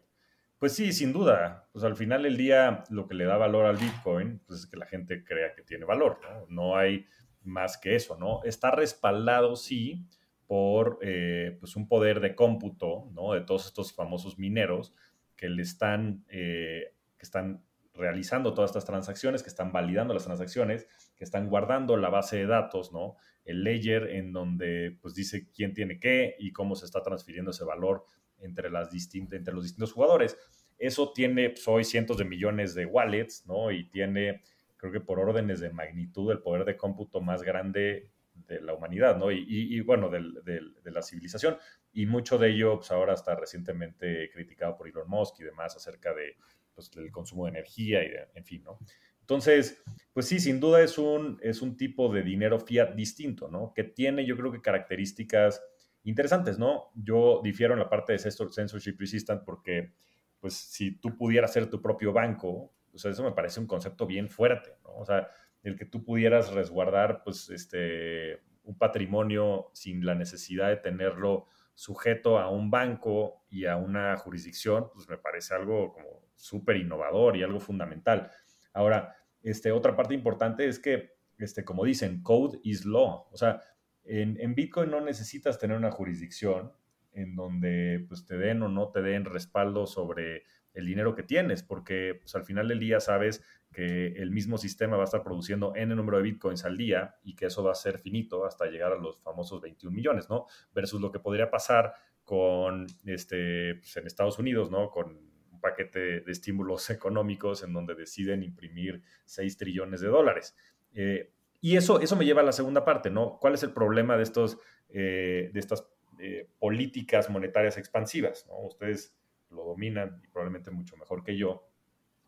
Pues sí, sin duda. Pues al final del día lo que le da valor al Bitcoin pues es que la gente crea que tiene valor, ¿no? No hay más que eso, ¿no? Está respaldado, sí, por eh, pues un poder de cómputo, ¿no? De todos estos famosos mineros que le están, eh, que están realizando todas estas transacciones, que están validando las transacciones, que están guardando la base de datos, ¿no? El ledger en donde pues dice quién tiene qué y cómo se está transfiriendo ese valor entre, las entre los distintos jugadores. Eso tiene pues, hoy cientos de millones de wallets, ¿no? Y tiene, creo que por órdenes de magnitud, el poder de cómputo más grande de la humanidad, ¿no? Y, bueno, de la civilización. Y mucho de ello, pues ahora está recientemente criticado por Elon Musk y demás acerca de pues, el consumo de energía y en fin, ¿no? Entonces, pues sí, sin duda es un, es un tipo de dinero fiat distinto, ¿no? Que tiene, yo creo que características interesantes, ¿no? Yo difiero en la parte de censorship resistant porque, pues, si tú pudieras ser tu propio banco, o sea, eso me parece un concepto bien fuerte, ¿no? O sea, el que tú pudieras resguardar pues, este, un patrimonio sin la necesidad de tenerlo sujeto a un banco y a una jurisdicción, pues me parece algo como súper innovador y algo fundamental. Ahora, este, otra parte importante es que, este, como dicen, code is law. O sea, en, Bitcoin no necesitas tener una jurisdicción en donde pues, te den o no te den respaldo sobre el dinero que tienes, porque pues, al final del día sabes que el mismo sistema va a estar produciendo N número de bitcoins al día y que eso va a ser finito hasta llegar a los famosos 21 millones, ¿no? Versus lo que podría pasar con, este, pues, en Estados Unidos, ¿no? Con paquete de estímulos económicos en donde deciden imprimir 6 trillones de dólares. Eh, y eso, eso me lleva a la segunda parte, ¿no? ¿Cuál es el problema de, estos, eh, de estas eh, políticas monetarias expansivas? Ustedes lo dominan y probablemente mucho mejor que yo,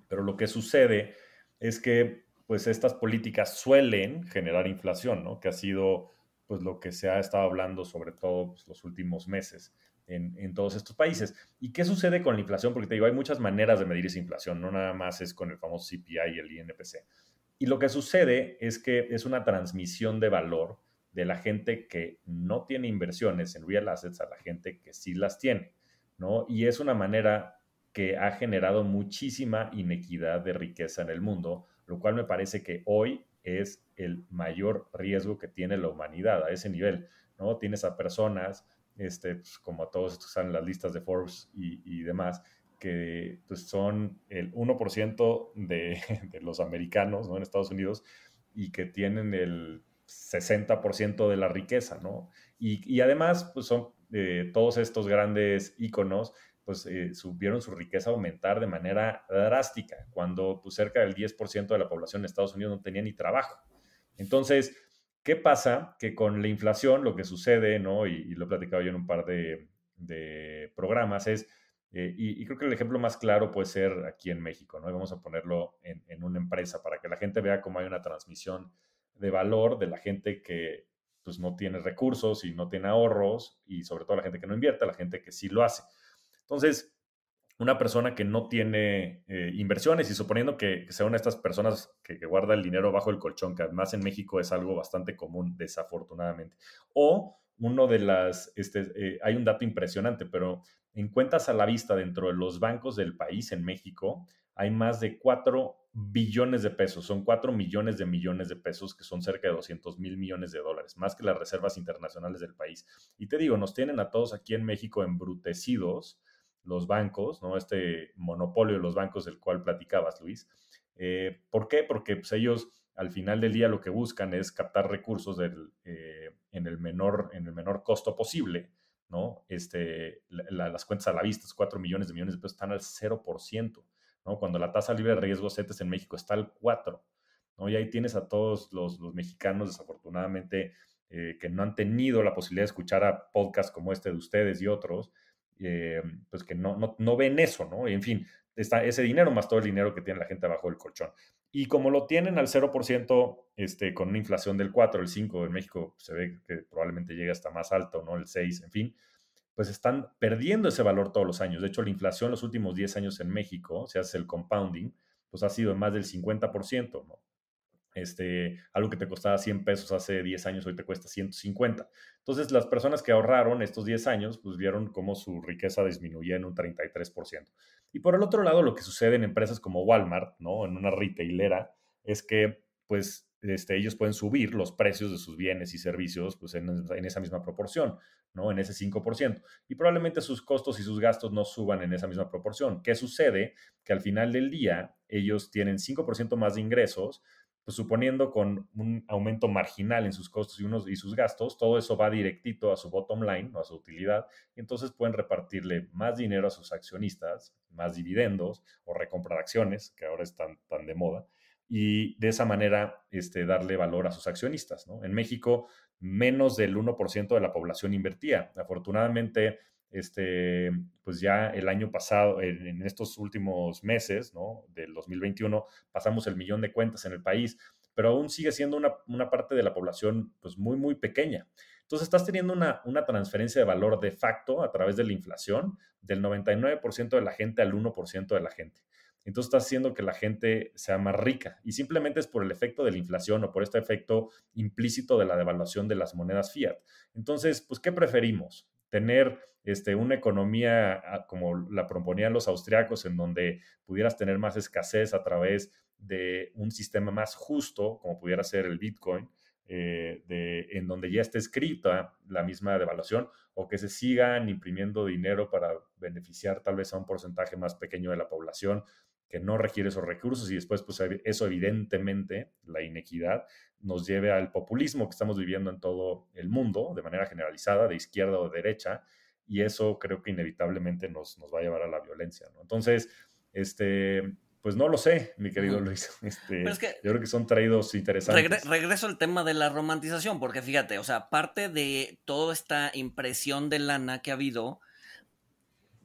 pero lo que sucede es que pues estas políticas suelen generar inflación, ¿no? Que ha sido pues lo que se ha estado hablando sobre todo pues, los últimos meses en, todos estos países. ¿Y qué sucede con la inflación? Porque te digo, hay muchas maneras de medir esa inflación, no nada más es con el famoso CPI y el INPC. Y lo que sucede es que es una transmisión de valor de la gente que no tiene inversiones en real assets a la gente que sí las tiene, ¿no? Y es una manera que ha generado muchísima inequidad de riqueza en el mundo, lo cual me parece que hoy es el mayor riesgo que tiene la humanidad a ese nivel, ¿no? Tienes a personas, este, pues, como todos estos están en las listas de Forbes y, demás, que pues, son el 1% de, de, los americanos ¿no? en Estados Unidos y que tienen el 60% de la riqueza, ¿no? Y, y además, pues son eh, todos estos grandes íconos pues eh, subieron su riqueza a aumentar de manera drástica, cuando pues, cerca del 10% de la población de Estados Unidos no tenía ni trabajo. Entonces, ¿qué pasa? Que con la inflación lo que sucede, ¿no? Y, lo he platicado yo en un par de, programas, es, eh, y, creo que el ejemplo más claro puede ser aquí en México, ¿no? vamos a ponerlo en, en una empresa para que la gente vea cómo hay una transmisión de valor de la gente que pues no tiene recursos y no tiene ahorros y sobre todo la gente que no invierte, la gente que sí lo hace. Entonces, una persona que no tiene eh, inversiones y suponiendo que, sea una de estas personas que, guarda el dinero bajo el colchón, que además en México es algo bastante común, desafortunadamente. O uno de las, este, eh, hay un dato impresionante, pero en cuentas a la vista dentro de los bancos del país en México, hay más de 4 billones de pesos, son 4 millones de millones de pesos, que son cerca de 200 mil millones de dólares, más que las reservas internacionales del país. Y te digo, nos tienen a todos aquí en México embrutecidos los bancos, ¿no? Este monopolio de los bancos del cual platicabas, Luis. Eh, ¿Por qué? Porque pues, ellos al final del día lo que buscan es captar recursos del, eh, en, el menor, en el menor costo posible, ¿no? Este, las cuentas a la vista, 4 millones de millones de pesos, están al 0%, ¿no? Cuando la tasa libre de riesgo CETES en México está al 4%, ¿no? Y ahí tienes a todos los, los mexicanos, desafortunadamente, eh, que no han tenido la posibilidad de escuchar a podcasts como este de ustedes y otros, eh, pues que no, no, no, ven eso, ¿no? En fin, está ese dinero más todo el dinero que tiene la gente abajo del colchón. Y como lo tienen al 0%, este, con una inflación del 4, el 5, en México se ve que probablemente llegue hasta más alto, ¿no? El 6, en fin, pues están perdiendo ese valor todos los años. De hecho, la inflación los últimos 10 años en México, se hace el compounding, pues ha sido más del 50%, ¿no? Este, algo que te costaba 100 pesos hace 10 años, hoy te cuesta 150. Entonces, las personas que ahorraron estos 10 años, pues vieron cómo su riqueza disminuía en un 33%. Y por el otro lado, lo que sucede en empresas como Walmart, ¿no? En una retailera, es que, pues, este, ellos pueden subir los precios de sus bienes y servicios, pues, en, en esa misma proporción, ¿no? En ese 5%. Y probablemente sus costos y sus gastos no suban en esa misma proporción. ¿Qué sucede? Que al final del día, ellos tienen 5% más de ingresos, pues suponiendo con un aumento marginal en sus costos y, unos, y sus gastos, todo eso va directito a su bottom line o a su utilidad, y entonces pueden repartirle más dinero a sus accionistas, más dividendos o recomprar acciones, que ahora están tan de moda, y de esa manera este, darle valor a sus accionistas. ¿no? En México, menos del 1% de la población invertía. Afortunadamente, este, pues ya el año pasado, en, estos últimos meses, ¿no? Del 2021, pasamos el millón de cuentas en el país, pero aún sigue siendo una, una parte de la población, pues muy, muy pequeña. Entonces estás teniendo una, una transferencia de valor de facto a través de la inflación del 99% de la gente al 1% de la gente. entonces está haciendo que la gente sea más rica. Y simplemente es por el efecto de la inflación o por este efecto implícito de la devaluación de las monedas fiat. Entonces, pues, ¿qué preferimos? Tener este, una economía ah, como la proponían los austriacos, en donde pudieras tener más escasez a través de un sistema más justo, como pudiera ser el Bitcoin, eh, de, en donde ya esté escrita la misma devaluación, o que se sigan imprimiendo dinero para beneficiar tal vez a un porcentaje más pequeño de la población que no requiere esos recursos y después pues eso evidentemente, la inequidad, nos lleve al populismo que estamos viviendo en todo el mundo de manera generalizada, de izquierda o de derecha, y eso creo que inevitablemente nos, nos va a llevar a la violencia. ¿no? Entonces, este, pues no lo sé, mi querido Luis. Este, yo creo que son traídos interesantes. regreso al tema de la romantización, porque fíjate, o sea, parte de toda esta impresión de lana que ha habido,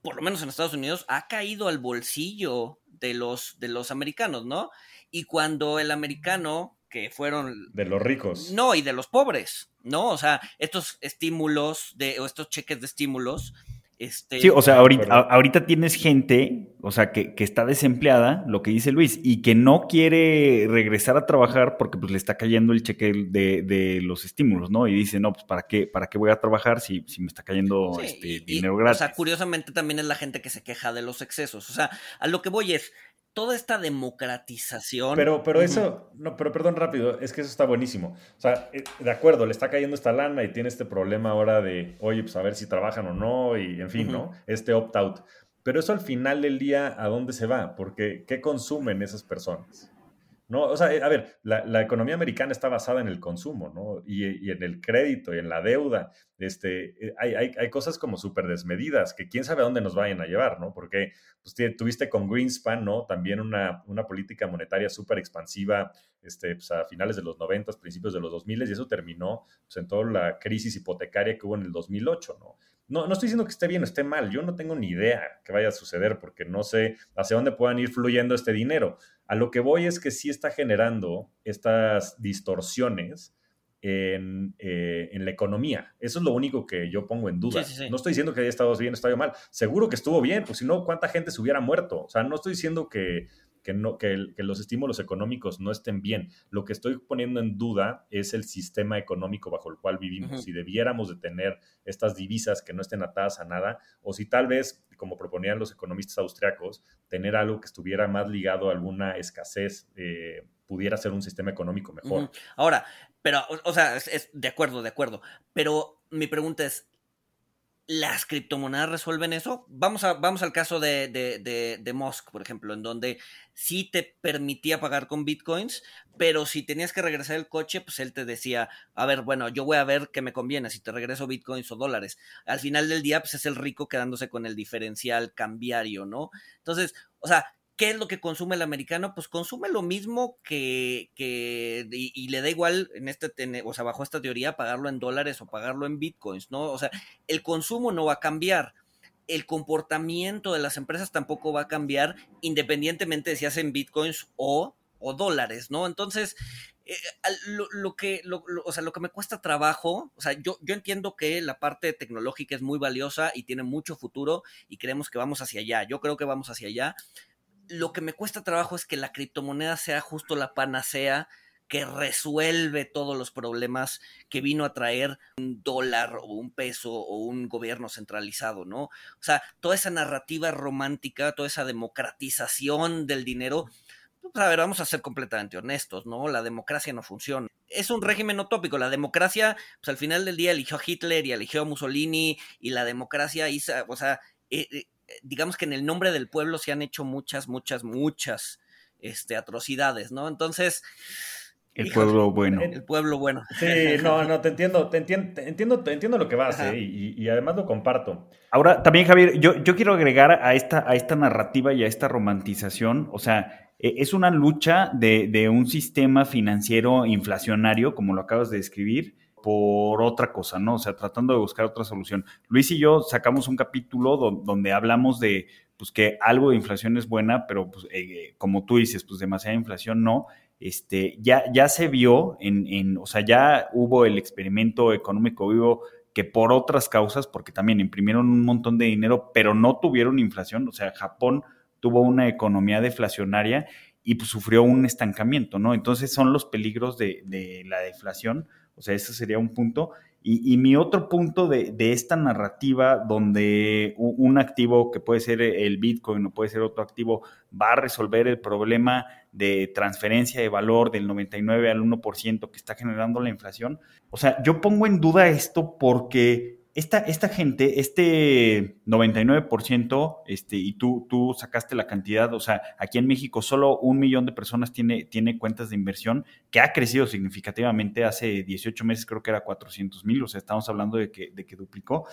por lo menos en Estados Unidos, ha caído al bolsillo de los, de los americanos, ¿no? Y cuando el americano, que fueron... De los ricos. No, y de los pobres, ¿no? O sea, estos estímulos de, o estos cheques de estímulos este, sí, o sea, ahorita, ahorita tienes gente, o sea, que, está desempleada, lo que dice Luis, y que no quiere regresar a trabajar porque pues le está cayendo el cheque de, los estímulos, ¿no? Y dice, no, pues ¿para qué, para qué voy a trabajar si, si me está cayendo este, dinero gratis? O sea, curiosamente también es la gente que se queja de los excesos. O sea, a lo que voy es, toda esta democratización. Pero, pero eso, no, pero perdón rápido, es que eso está buenísimo. O sea, eh, de acuerdo, le está cayendo esta lana y tiene este problema ahora de, oye, pues a ver si trabajan o no, y en fin, ¿no? Este opt-out. Pero eso al final del día, ¿a dónde se va? Porque, ¿qué consumen esas personas? ¿No? O sea, a ver, la, economía americana está basada en el consumo, ¿no? Y, en el crédito y en la deuda. Este, eh, hay, hay, hay cosas como súper desmedidas que quién sabe a dónde nos vayan a llevar, ¿no? Porque pues, tuviste con Greenspan, ¿no? También una, una política monetaria súper expansiva este, pues, a finales de los 90, principios de los 2000 y eso terminó pues, en toda la crisis hipotecaria que hubo en el 2008, ¿no? No, no estoy diciendo que esté bien o esté mal, yo no tengo ni idea que vaya a suceder porque no sé hacia dónde puedan ir fluyendo este dinero. A lo que voy es que sí está generando estas distorsiones en, eh, en, la economía. Eso es lo único que yo pongo en duda. No estoy diciendo que haya estado bien o estado mal. Seguro que estuvo bien, pues si no, ¿cuánta gente se hubiera muerto? O sea, no estoy diciendo que, que, no, que, los estímulos económicos no estén bien. Lo que estoy poniendo en duda es el sistema económico bajo el cual vivimos. Si debiéramos de tener estas divisas que no estén atadas a nada, o si tal vez, como proponían los economistas austriacos, tener algo que estuviera más ligado a alguna escasez, eh, pudiera ser un sistema económico mejor. Ahora, pero, o, sea, es de acuerdo, de acuerdo. Pero mi pregunta es, ¿Las criptomonedas resuelven eso? Vamos, a, vamos al caso de, de, de, Musk, por ejemplo, en donde sí te permitía pagar con bitcoins, pero si tenías que regresar el coche, pues él te decía, a ver, bueno, yo voy a ver qué me conviene, si te regreso bitcoins o dólares. Al final del día, pues es el rico quedándose con el diferencial cambiario, ¿no? Entonces, o sea, ¿Qué es lo que consume el americano? Pues consume lo mismo que, que y, le da igual en este, o sea, bajo esta teoría, pagarlo en dólares o pagarlo en bitcoins, ¿no? O sea, el consumo no va a cambiar. El comportamiento de las empresas tampoco va a cambiar independientemente de si hacen bitcoins o, o dólares, ¿no? Entonces, eh, lo, que, o sea, lo que me cuesta trabajo, o sea, yo, yo entiendo que la parte tecnológica es muy valiosa y tiene mucho futuro y creemos que vamos hacia allá. Yo creo que vamos hacia allá lo que me cuesta trabajo es que la criptomoneda sea justo la panacea que resuelve todos los problemas que vino a traer un dólar o un peso o un gobierno centralizado, ¿no? O sea, toda esa narrativa romántica, toda esa democratización del dinero, pues a ver, vamos a ser completamente honestos, ¿no? La democracia no funciona. Es un régimen utópico. La democracia, pues al final del día eligió a Hitler y eligió a Mussolini y la democracia hizo, o sea, eh, eh, digamos que en el nombre del pueblo se han hecho muchas, muchas, muchas este, atrocidades, ¿no? Entonces... El pueblo bueno. El pueblo bueno. Sí, no, no, te entiendo, te entiendo, te entiendo, te entiendo lo que vas, ¿eh? y, además lo comparto. Ahora, también, Javier, yo, yo quiero agregar a esta, a esta narrativa y a esta romantización, o sea, e, es una lucha de, de un sistema financiero inflacionario, como lo acabas de describir, por otra cosa, ¿no? O sea, tratando de buscar otra solución. Luis y yo sacamos un capítulo donde hablamos de pues que algo de inflación es buena, pero pues, eh, como tú dices, pues demasiada inflación no. Este, ya, ya se vio en, en, o sea, ya hubo el experimento económico vivo que por otras causas, porque también imprimieron un montón de dinero, pero no tuvieron inflación. O sea, Japón tuvo una economía deflacionaria y pues, sufrió un estancamiento, ¿no? Entonces son los peligros de, de la deflación, o sea, ese sería un punto. Y, mi otro punto de, esta narrativa, donde un, activo que puede ser el Bitcoin o puede ser otro activo, va a resolver el problema de transferencia de valor del 99 al 1% que está generando la inflación. O sea, yo pongo en duda esto porque esta, esta gente, este 99%, este, y tú, tú sacaste la cantidad, o sea, aquí en México solo un millón de personas tiene, tiene cuentas de inversión, que ha crecido significativamente. Hace 18 meses creo que era 400 mil, o sea, estamos hablando de que, de que duplicó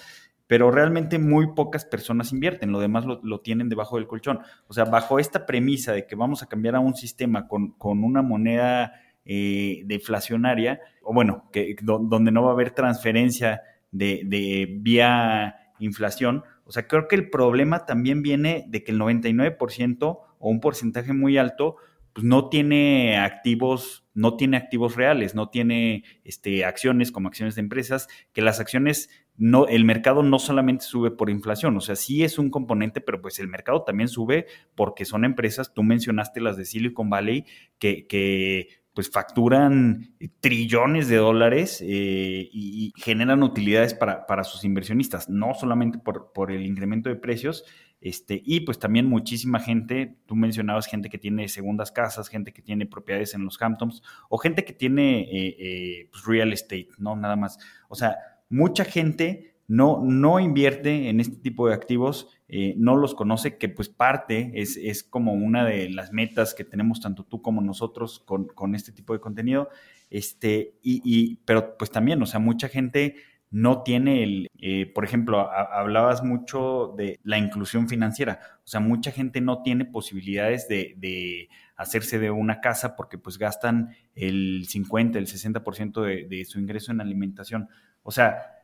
pero realmente muy pocas personas invierten, lo demás lo, tienen debajo del colchón. O sea, bajo esta premisa de que vamos a cambiar a un sistema con, con una moneda eh, deflacionaria, o bueno, que, donde no va a haber transferencia de, vía inflación. O sea, creo que el problema también viene de que el 99% o un porcentaje muy alto pues no tiene activos, no tiene activos reales, no tiene este, acciones como acciones de empresas, que las acciones no, el mercado no solamente sube por inflación, o sea, sí es un componente, pero pues el mercado también sube porque son empresas, tú mencionaste las de Silicon Valley, que, que pues facturan trillones de dólares eh, y, generan utilidades para, sus inversionistas, no solamente por, el incremento de precios, este, y pues también muchísima gente, tú mencionabas gente que tiene segundas casas, gente que tiene propiedades en los Hamptons o gente que tiene eh, eh, pues real estate, ¿no? Nada más. O sea, mucha gente no, no invierte en este tipo de activos, eh, no los conoce, que pues parte es, es, como una de las metas que tenemos tanto tú como nosotros con, este tipo de contenido. Este, y, pero pues también, o sea, mucha gente no tiene el, eh, por ejemplo, hablabas mucho de la inclusión financiera, o sea, mucha gente no tiene posibilidades de, de hacerse de una casa porque pues gastan el 50, el 60% de, de su ingreso en alimentación. O sea,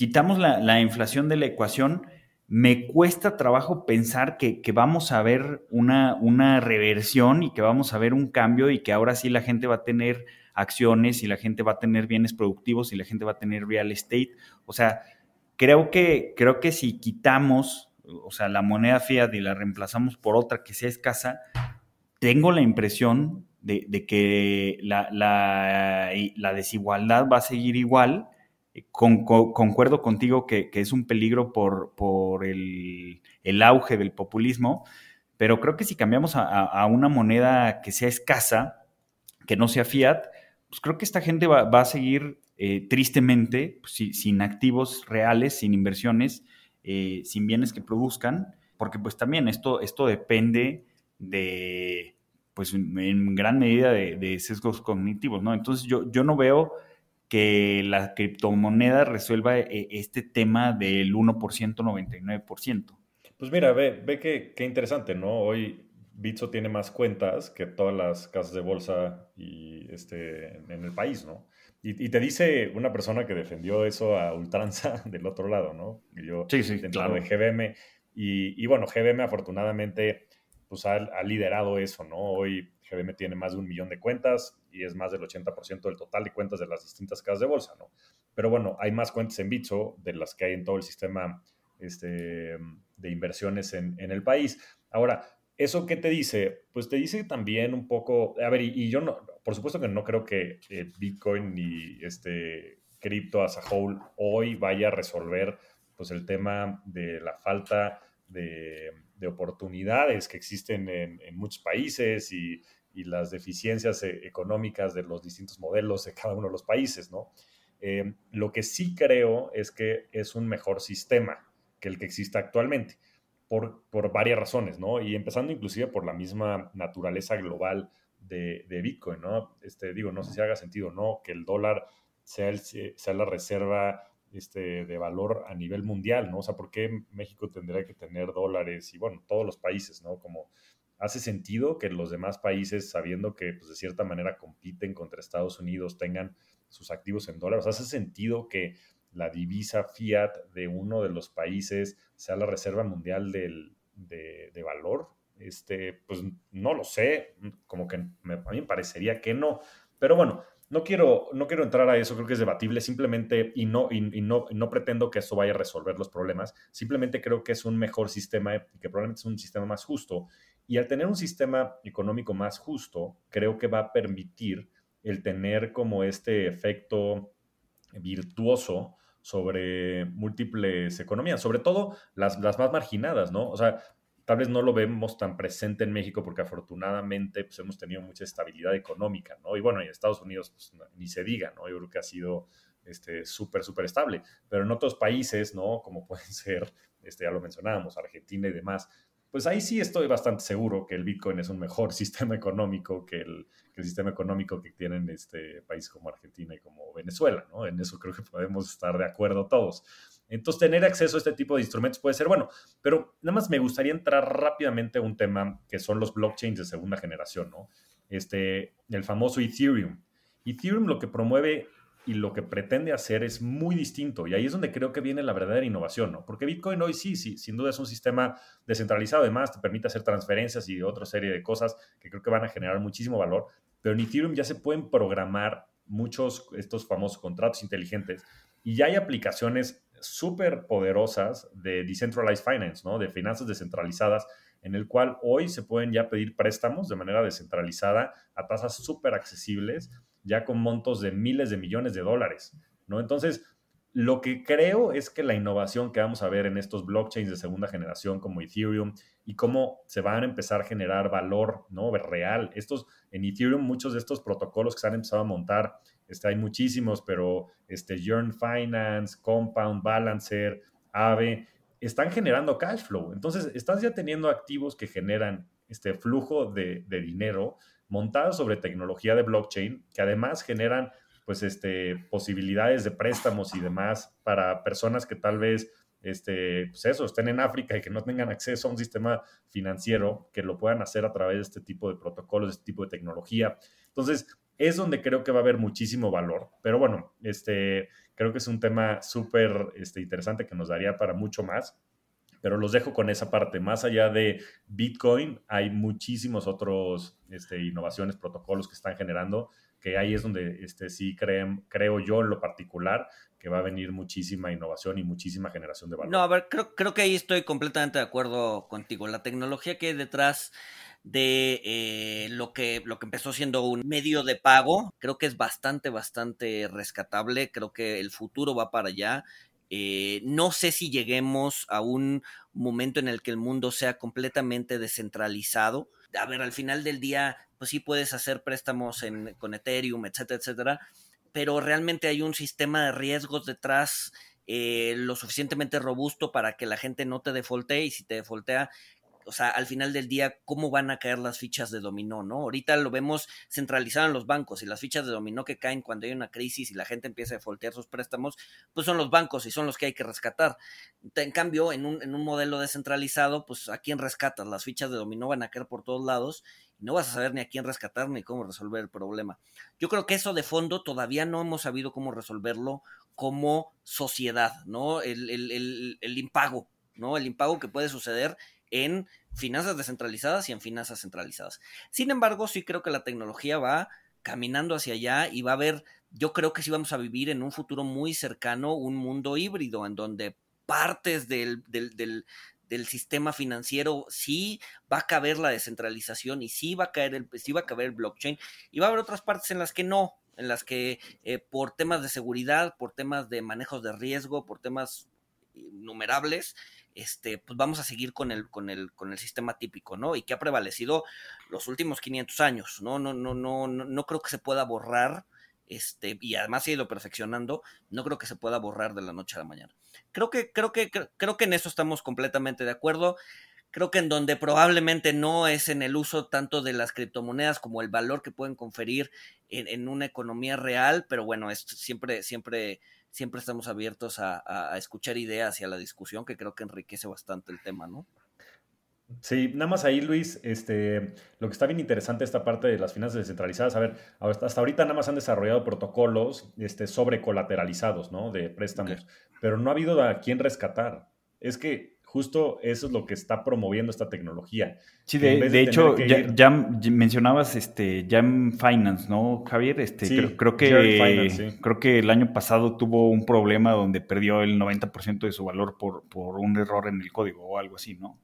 quitamos la, inflación de la ecuación, me cuesta trabajo pensar que, vamos a ver una, reversión y que vamos a ver un cambio y que ahora sí la gente va a tener acciones y la gente va a tener bienes productivos y la gente va a tener real estate. O sea, creo que, creo que si quitamos, o sea, la moneda fiat y la reemplazamos por otra que sea escasa, tengo la impresión de, que la, la desigualdad va a seguir igual eh, concuerdo contigo que, es un peligro por, el, auge del populismo, pero creo que si cambiamos a, una moneda que sea escasa, que no sea fiat, pues creo que esta gente va, a seguir eh, tristemente pues, sin activos reales, sin inversiones, eh, sin bienes que produzcan, porque pues también esto, esto depende de, pues en gran medida de, sesgos cognitivos, ¿no? Entonces yo, yo no veo que la criptomoneda resuelva eh, este tema del 1%, 99%. Pues mira, ve, ve qué, qué interesante, ¿no? Hoy Bitso tiene más cuentas que todas las casas de bolsa y este, en el país, ¿no? Y, te dice una persona que defendió eso a ultranza del otro lado, ¿no? Yo, sí, sí, dentro de GBM. Y, y, bueno, GBM afortunadamente pues ha, liderado eso, ¿no? Hoy GBM tiene más de un millón de cuentas y es más del 80% del total de cuentas de las distintas casas de bolsa, ¿no? Pero bueno, hay más cuentas en Bitso de las que hay en todo el sistema este, de inversiones en, el país. Ahora, ¿eso qué te dice? Pues te dice también un poco, a ver, y, yo no, por supuesto que no creo que Bitcoin ni este cripto as a whole hoy vaya a resolver pues el tema de la falta de, oportunidades que existen en, en muchos países y y las deficiencias eh, económicas de los distintos modelos de cada uno de los países, ¿no? Eh, lo que sí creo es que es un mejor sistema que el que existe actualmente, por, por varias razones, ¿no? Y empezando inclusive por la misma naturaleza global de, de Bitcoin, ¿no? Este, digo, no sé si haga sentido, ¿no? Que el dólar sea, el, sea la reserva este, de valor a nivel mundial, ¿no? O sea, ¿por qué México tendría que tener dólares? Y bueno, todos los países, ¿no? Como hace sentido que los demás países, sabiendo que pues, de cierta manera compiten contra Estados Unidos, tengan sus activos en dólares. Hace sentido que la divisa fiat de uno de los países sea la reserva mundial del, de, valor. Este, pues no lo sé, como que me, a mí me parecería que no. Pero bueno, no quiero, no quiero entrar a eso, creo que es debatible, simplemente, y no, y, no, no pretendo que eso vaya a resolver los problemas, simplemente creo que es un mejor sistema y que probablemente es un sistema más justo. Y al tener un sistema económico más justo, creo que va a permitir el tener como este efecto virtuoso sobre múltiples economías, sobre todo las, las más marginadas, ¿no? O sea, tal vez no lo vemos tan presente en México porque afortunadamente pues, hemos tenido mucha estabilidad económica, ¿no? Y bueno, en Estados Unidos pues, ni se diga, ¿no? Yo creo que ha sido este, súper, súper estable. Pero en otros países, ¿no? Como pueden ser, este, ya lo mencionábamos, Argentina y demás, pues ahí sí estoy bastante seguro que el Bitcoin es un mejor sistema económico que el, que el sistema económico que tienen este país como Argentina y como Venezuela, ¿no? En eso creo que podemos estar de acuerdo todos. Entonces, tener acceso a este tipo de instrumentos puede ser bueno, pero nada más me gustaría entrar rápidamente a un tema que son los blockchains de segunda generación, ¿no? Este, el famoso Ethereum. Ethereum lo que promueve y lo que pretende hacer es muy distinto. Y ahí es donde creo que viene la verdadera innovación, ¿no? Porque Bitcoin hoy sí, sí, sin duda es un sistema descentralizado, además te permite hacer transferencias y otra serie de cosas que creo que van a generar muchísimo valor. Pero en Ethereum ya se pueden programar muchos estos famosos contratos inteligentes y ya hay aplicaciones súper poderosas de decentralized finance, ¿no? De finanzas descentralizadas, en el cual hoy se pueden ya pedir préstamos de manera descentralizada a tasas súper accesibles, ya con montos de miles de millones de dólares, ¿no? Entonces, lo que creo es que la innovación que vamos a ver en estos blockchains de segunda generación como Ethereum y cómo se van a empezar a generar valor ¿no? real. Estos, en Ethereum, muchos de estos protocolos que se han empezado a montar este, hay muchísimos, pero este, Yearn Finance, Compound, Balancer, Aave, están generando cash flow. Entonces, estás ya teniendo activos que generan este flujo de, dinero montados sobre tecnología de blockchain, que además generan pues este, posibilidades de préstamos y demás para personas que tal vez este, pues eso, estén en África y que no tengan acceso a un sistema financiero, que lo puedan hacer a través de este tipo de protocolos, este tipo de tecnología. Entonces, es donde creo que va a haber muchísimo valor. Pero bueno, este, creo que es un tema súper este, interesante que nos daría para mucho más. Pero los dejo con esa parte. Más allá de Bitcoin, hay muchísimos otros este, innovaciones, protocolos que están generando, que ahí es donde este, sí creen, creo yo en lo particular que va a venir muchísima innovación y muchísima generación de valor. No, a ver, creo, creo que ahí estoy completamente de acuerdo contigo. La tecnología que hay detrás de eh, lo, que, lo que empezó siendo un medio de pago. Creo que es bastante, bastante rescatable. Creo que el futuro va para allá. Eh, no sé si lleguemos a un momento en el que el mundo sea completamente descentralizado. A ver, al final del día, pues sí puedes hacer préstamos en, con Ethereum, etcétera, etcétera, pero realmente hay un sistema de riesgos detrás eh, lo suficientemente robusto para que la gente no te defaultee y si te defaultea o sea, al final del día, cómo van a caer las fichas de dominó, ¿no? Ahorita lo vemos centralizado en los bancos y las fichas de dominó que caen cuando hay una crisis y la gente empieza a foltear sus préstamos, pues son los bancos y son los que hay que rescatar. En cambio, en un, en un modelo descentralizado, pues a quién rescatas? Las fichas de dominó van a caer por todos lados y no vas a saber ni a quién rescatar ni cómo resolver el problema. Yo creo que eso de fondo todavía no hemos sabido cómo resolverlo como sociedad, ¿no? El, el, el impago, ¿no? El impago que puede suceder en finanzas descentralizadas y en finanzas centralizadas. Sin embargo, sí creo que la tecnología va caminando hacia allá y va a haber, yo creo que sí vamos a vivir en un futuro muy cercano un mundo híbrido en donde partes del, del, del, sistema financiero sí va a caber la descentralización y sí va a caer el, sí va a caber el blockchain y va a haber otras partes en las que no, en las que eh, por temas de seguridad, por temas de manejos de riesgo, por temas innumerables, este, pues vamos a seguir con el, con el, con el sistema típico, ¿no? Y que ha prevalecido los últimos 500 años, ¿no? No, no, no, no, no creo que se pueda borrar, este, y además ha ido perfeccionando, no creo que se pueda borrar de la noche a la mañana. Creo que, creo que, creo que en eso estamos completamente de acuerdo. Creo que en donde probablemente no es en el uso tanto de las criptomonedas como el valor que pueden conferir en, en una economía real, pero bueno, es siempre, siempre siempre estamos abiertos a, escuchar ideas y a la discusión, que creo que enriquece bastante el tema, ¿no? Sí, nada más ahí, Luis, este, lo que está bien interesante esta parte de las finanzas descentralizadas, a ver, hasta ahorita nada más han desarrollado protocolos este, sobre colateralizados, ¿no? De préstamos, pero no ha habido a quién rescatar. Es que justo eso es lo que está promoviendo esta tecnología. Sí, de, hecho, ya, mencionabas este Jam Finance, ¿no, Javier? Este, creo, que, creo que el año pasado tuvo un problema donde perdió el 90% de su valor por, por un error en el código o algo así, ¿no?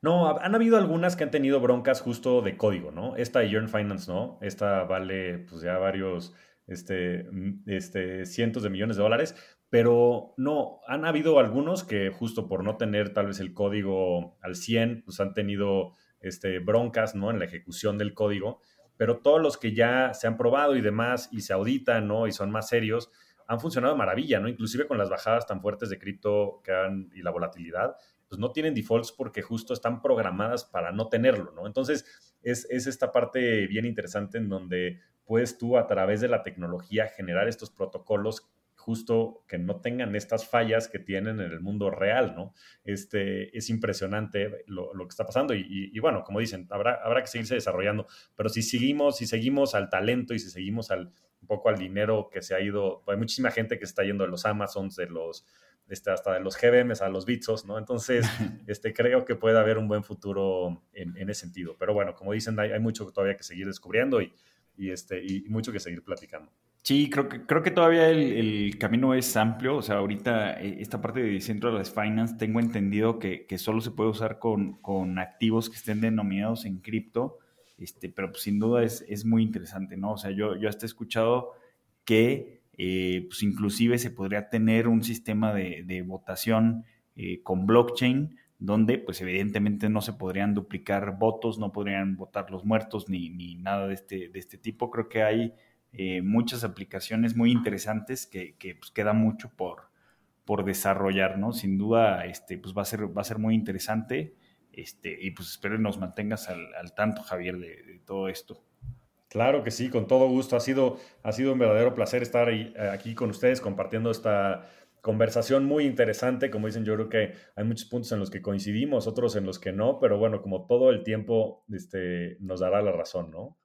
No, han habido algunas que han tenido broncas justo de código, ¿no? Esta Yearn Finance, ¿no? Esta vale pues ya varios, este, este, cientos de millones de dólares, pero no, han habido algunos que justo por no tener tal vez el código al 100, pues han tenido este, broncas ¿no? en la ejecución del código, pero todos los que ya se han probado y demás y se auditan ¿no? y son más serios, han funcionado maravilla, ¿no? Inclusive con las bajadas tan fuertes de cripto que han, y la volatilidad, pues no tienen defaults porque justo están programadas para no tenerlo, ¿no? Entonces, es, es esta parte bien interesante en donde puedes tú a través de la tecnología generar estos protocolos justo que no tengan estas fallas que tienen en el mundo real, ¿no? Este, es impresionante lo, que está pasando y, bueno, como dicen, habrá, habrá que seguirse desarrollando, pero si seguimos, si seguimos al talento y si seguimos al, un poco al dinero que se ha ido, hay muchísima gente que está yendo de los Amazons, de los, este, hasta de los GBMs a los Bitsos, ¿no? Entonces, este, creo que puede haber un buen futuro en, ese sentido, pero bueno, como dicen, hay, hay mucho todavía que seguir descubriendo y, y, este, y mucho que seguir platicando. Sí, creo que, creo que todavía el, camino es amplio. O sea, ahorita eh, esta parte de Decentralized Finance tengo entendido que, que solo se puede usar con, con, activos que estén denominados en cripto, este, pero pues, sin duda es, es, muy interesante, ¿no? O sea, yo, yo hasta he escuchado que eh, pues inclusive se podría tener un sistema de, de votación eh, con blockchain donde pues evidentemente no se podrían duplicar votos, no podrían votar los muertos ni, ni nada de este, de este tipo. Creo que hay eh, muchas aplicaciones muy interesantes que, que pues, queda mucho por, por desarrollar, ¿no? Sin duda, este, pues va a ser, va a ser muy interesante. Este, y pues espero que nos mantengas al, tanto, Javier, de, todo esto. Claro que sí, con todo gusto. Ha sido, ha sido un verdadero placer estar ahí, aquí con ustedes compartiendo esta conversación muy interesante. Como dicen, yo creo que hay muchos puntos en los que coincidimos, otros en los que no, pero bueno, como todo el tiempo este, nos dará la razón, ¿no?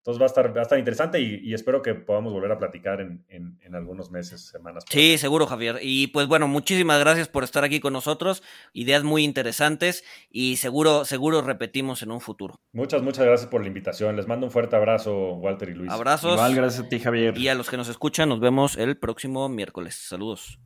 Entonces va a estar, va a estar interesante y, espero que podamos volver a platicar en, en, algunos meses, semanas. Sí, seguro, Javier. Y pues bueno, muchísimas gracias por estar aquí con nosotros. Ideas muy interesantes y seguro, seguro repetimos en un futuro. Muchas, muchas gracias por la invitación. Les mando un fuerte abrazo, Walter y Luis. Abrazos. Igual, gracias a ti, Javier. Y a los que nos escuchan, nos vemos el próximo miércoles. Saludos.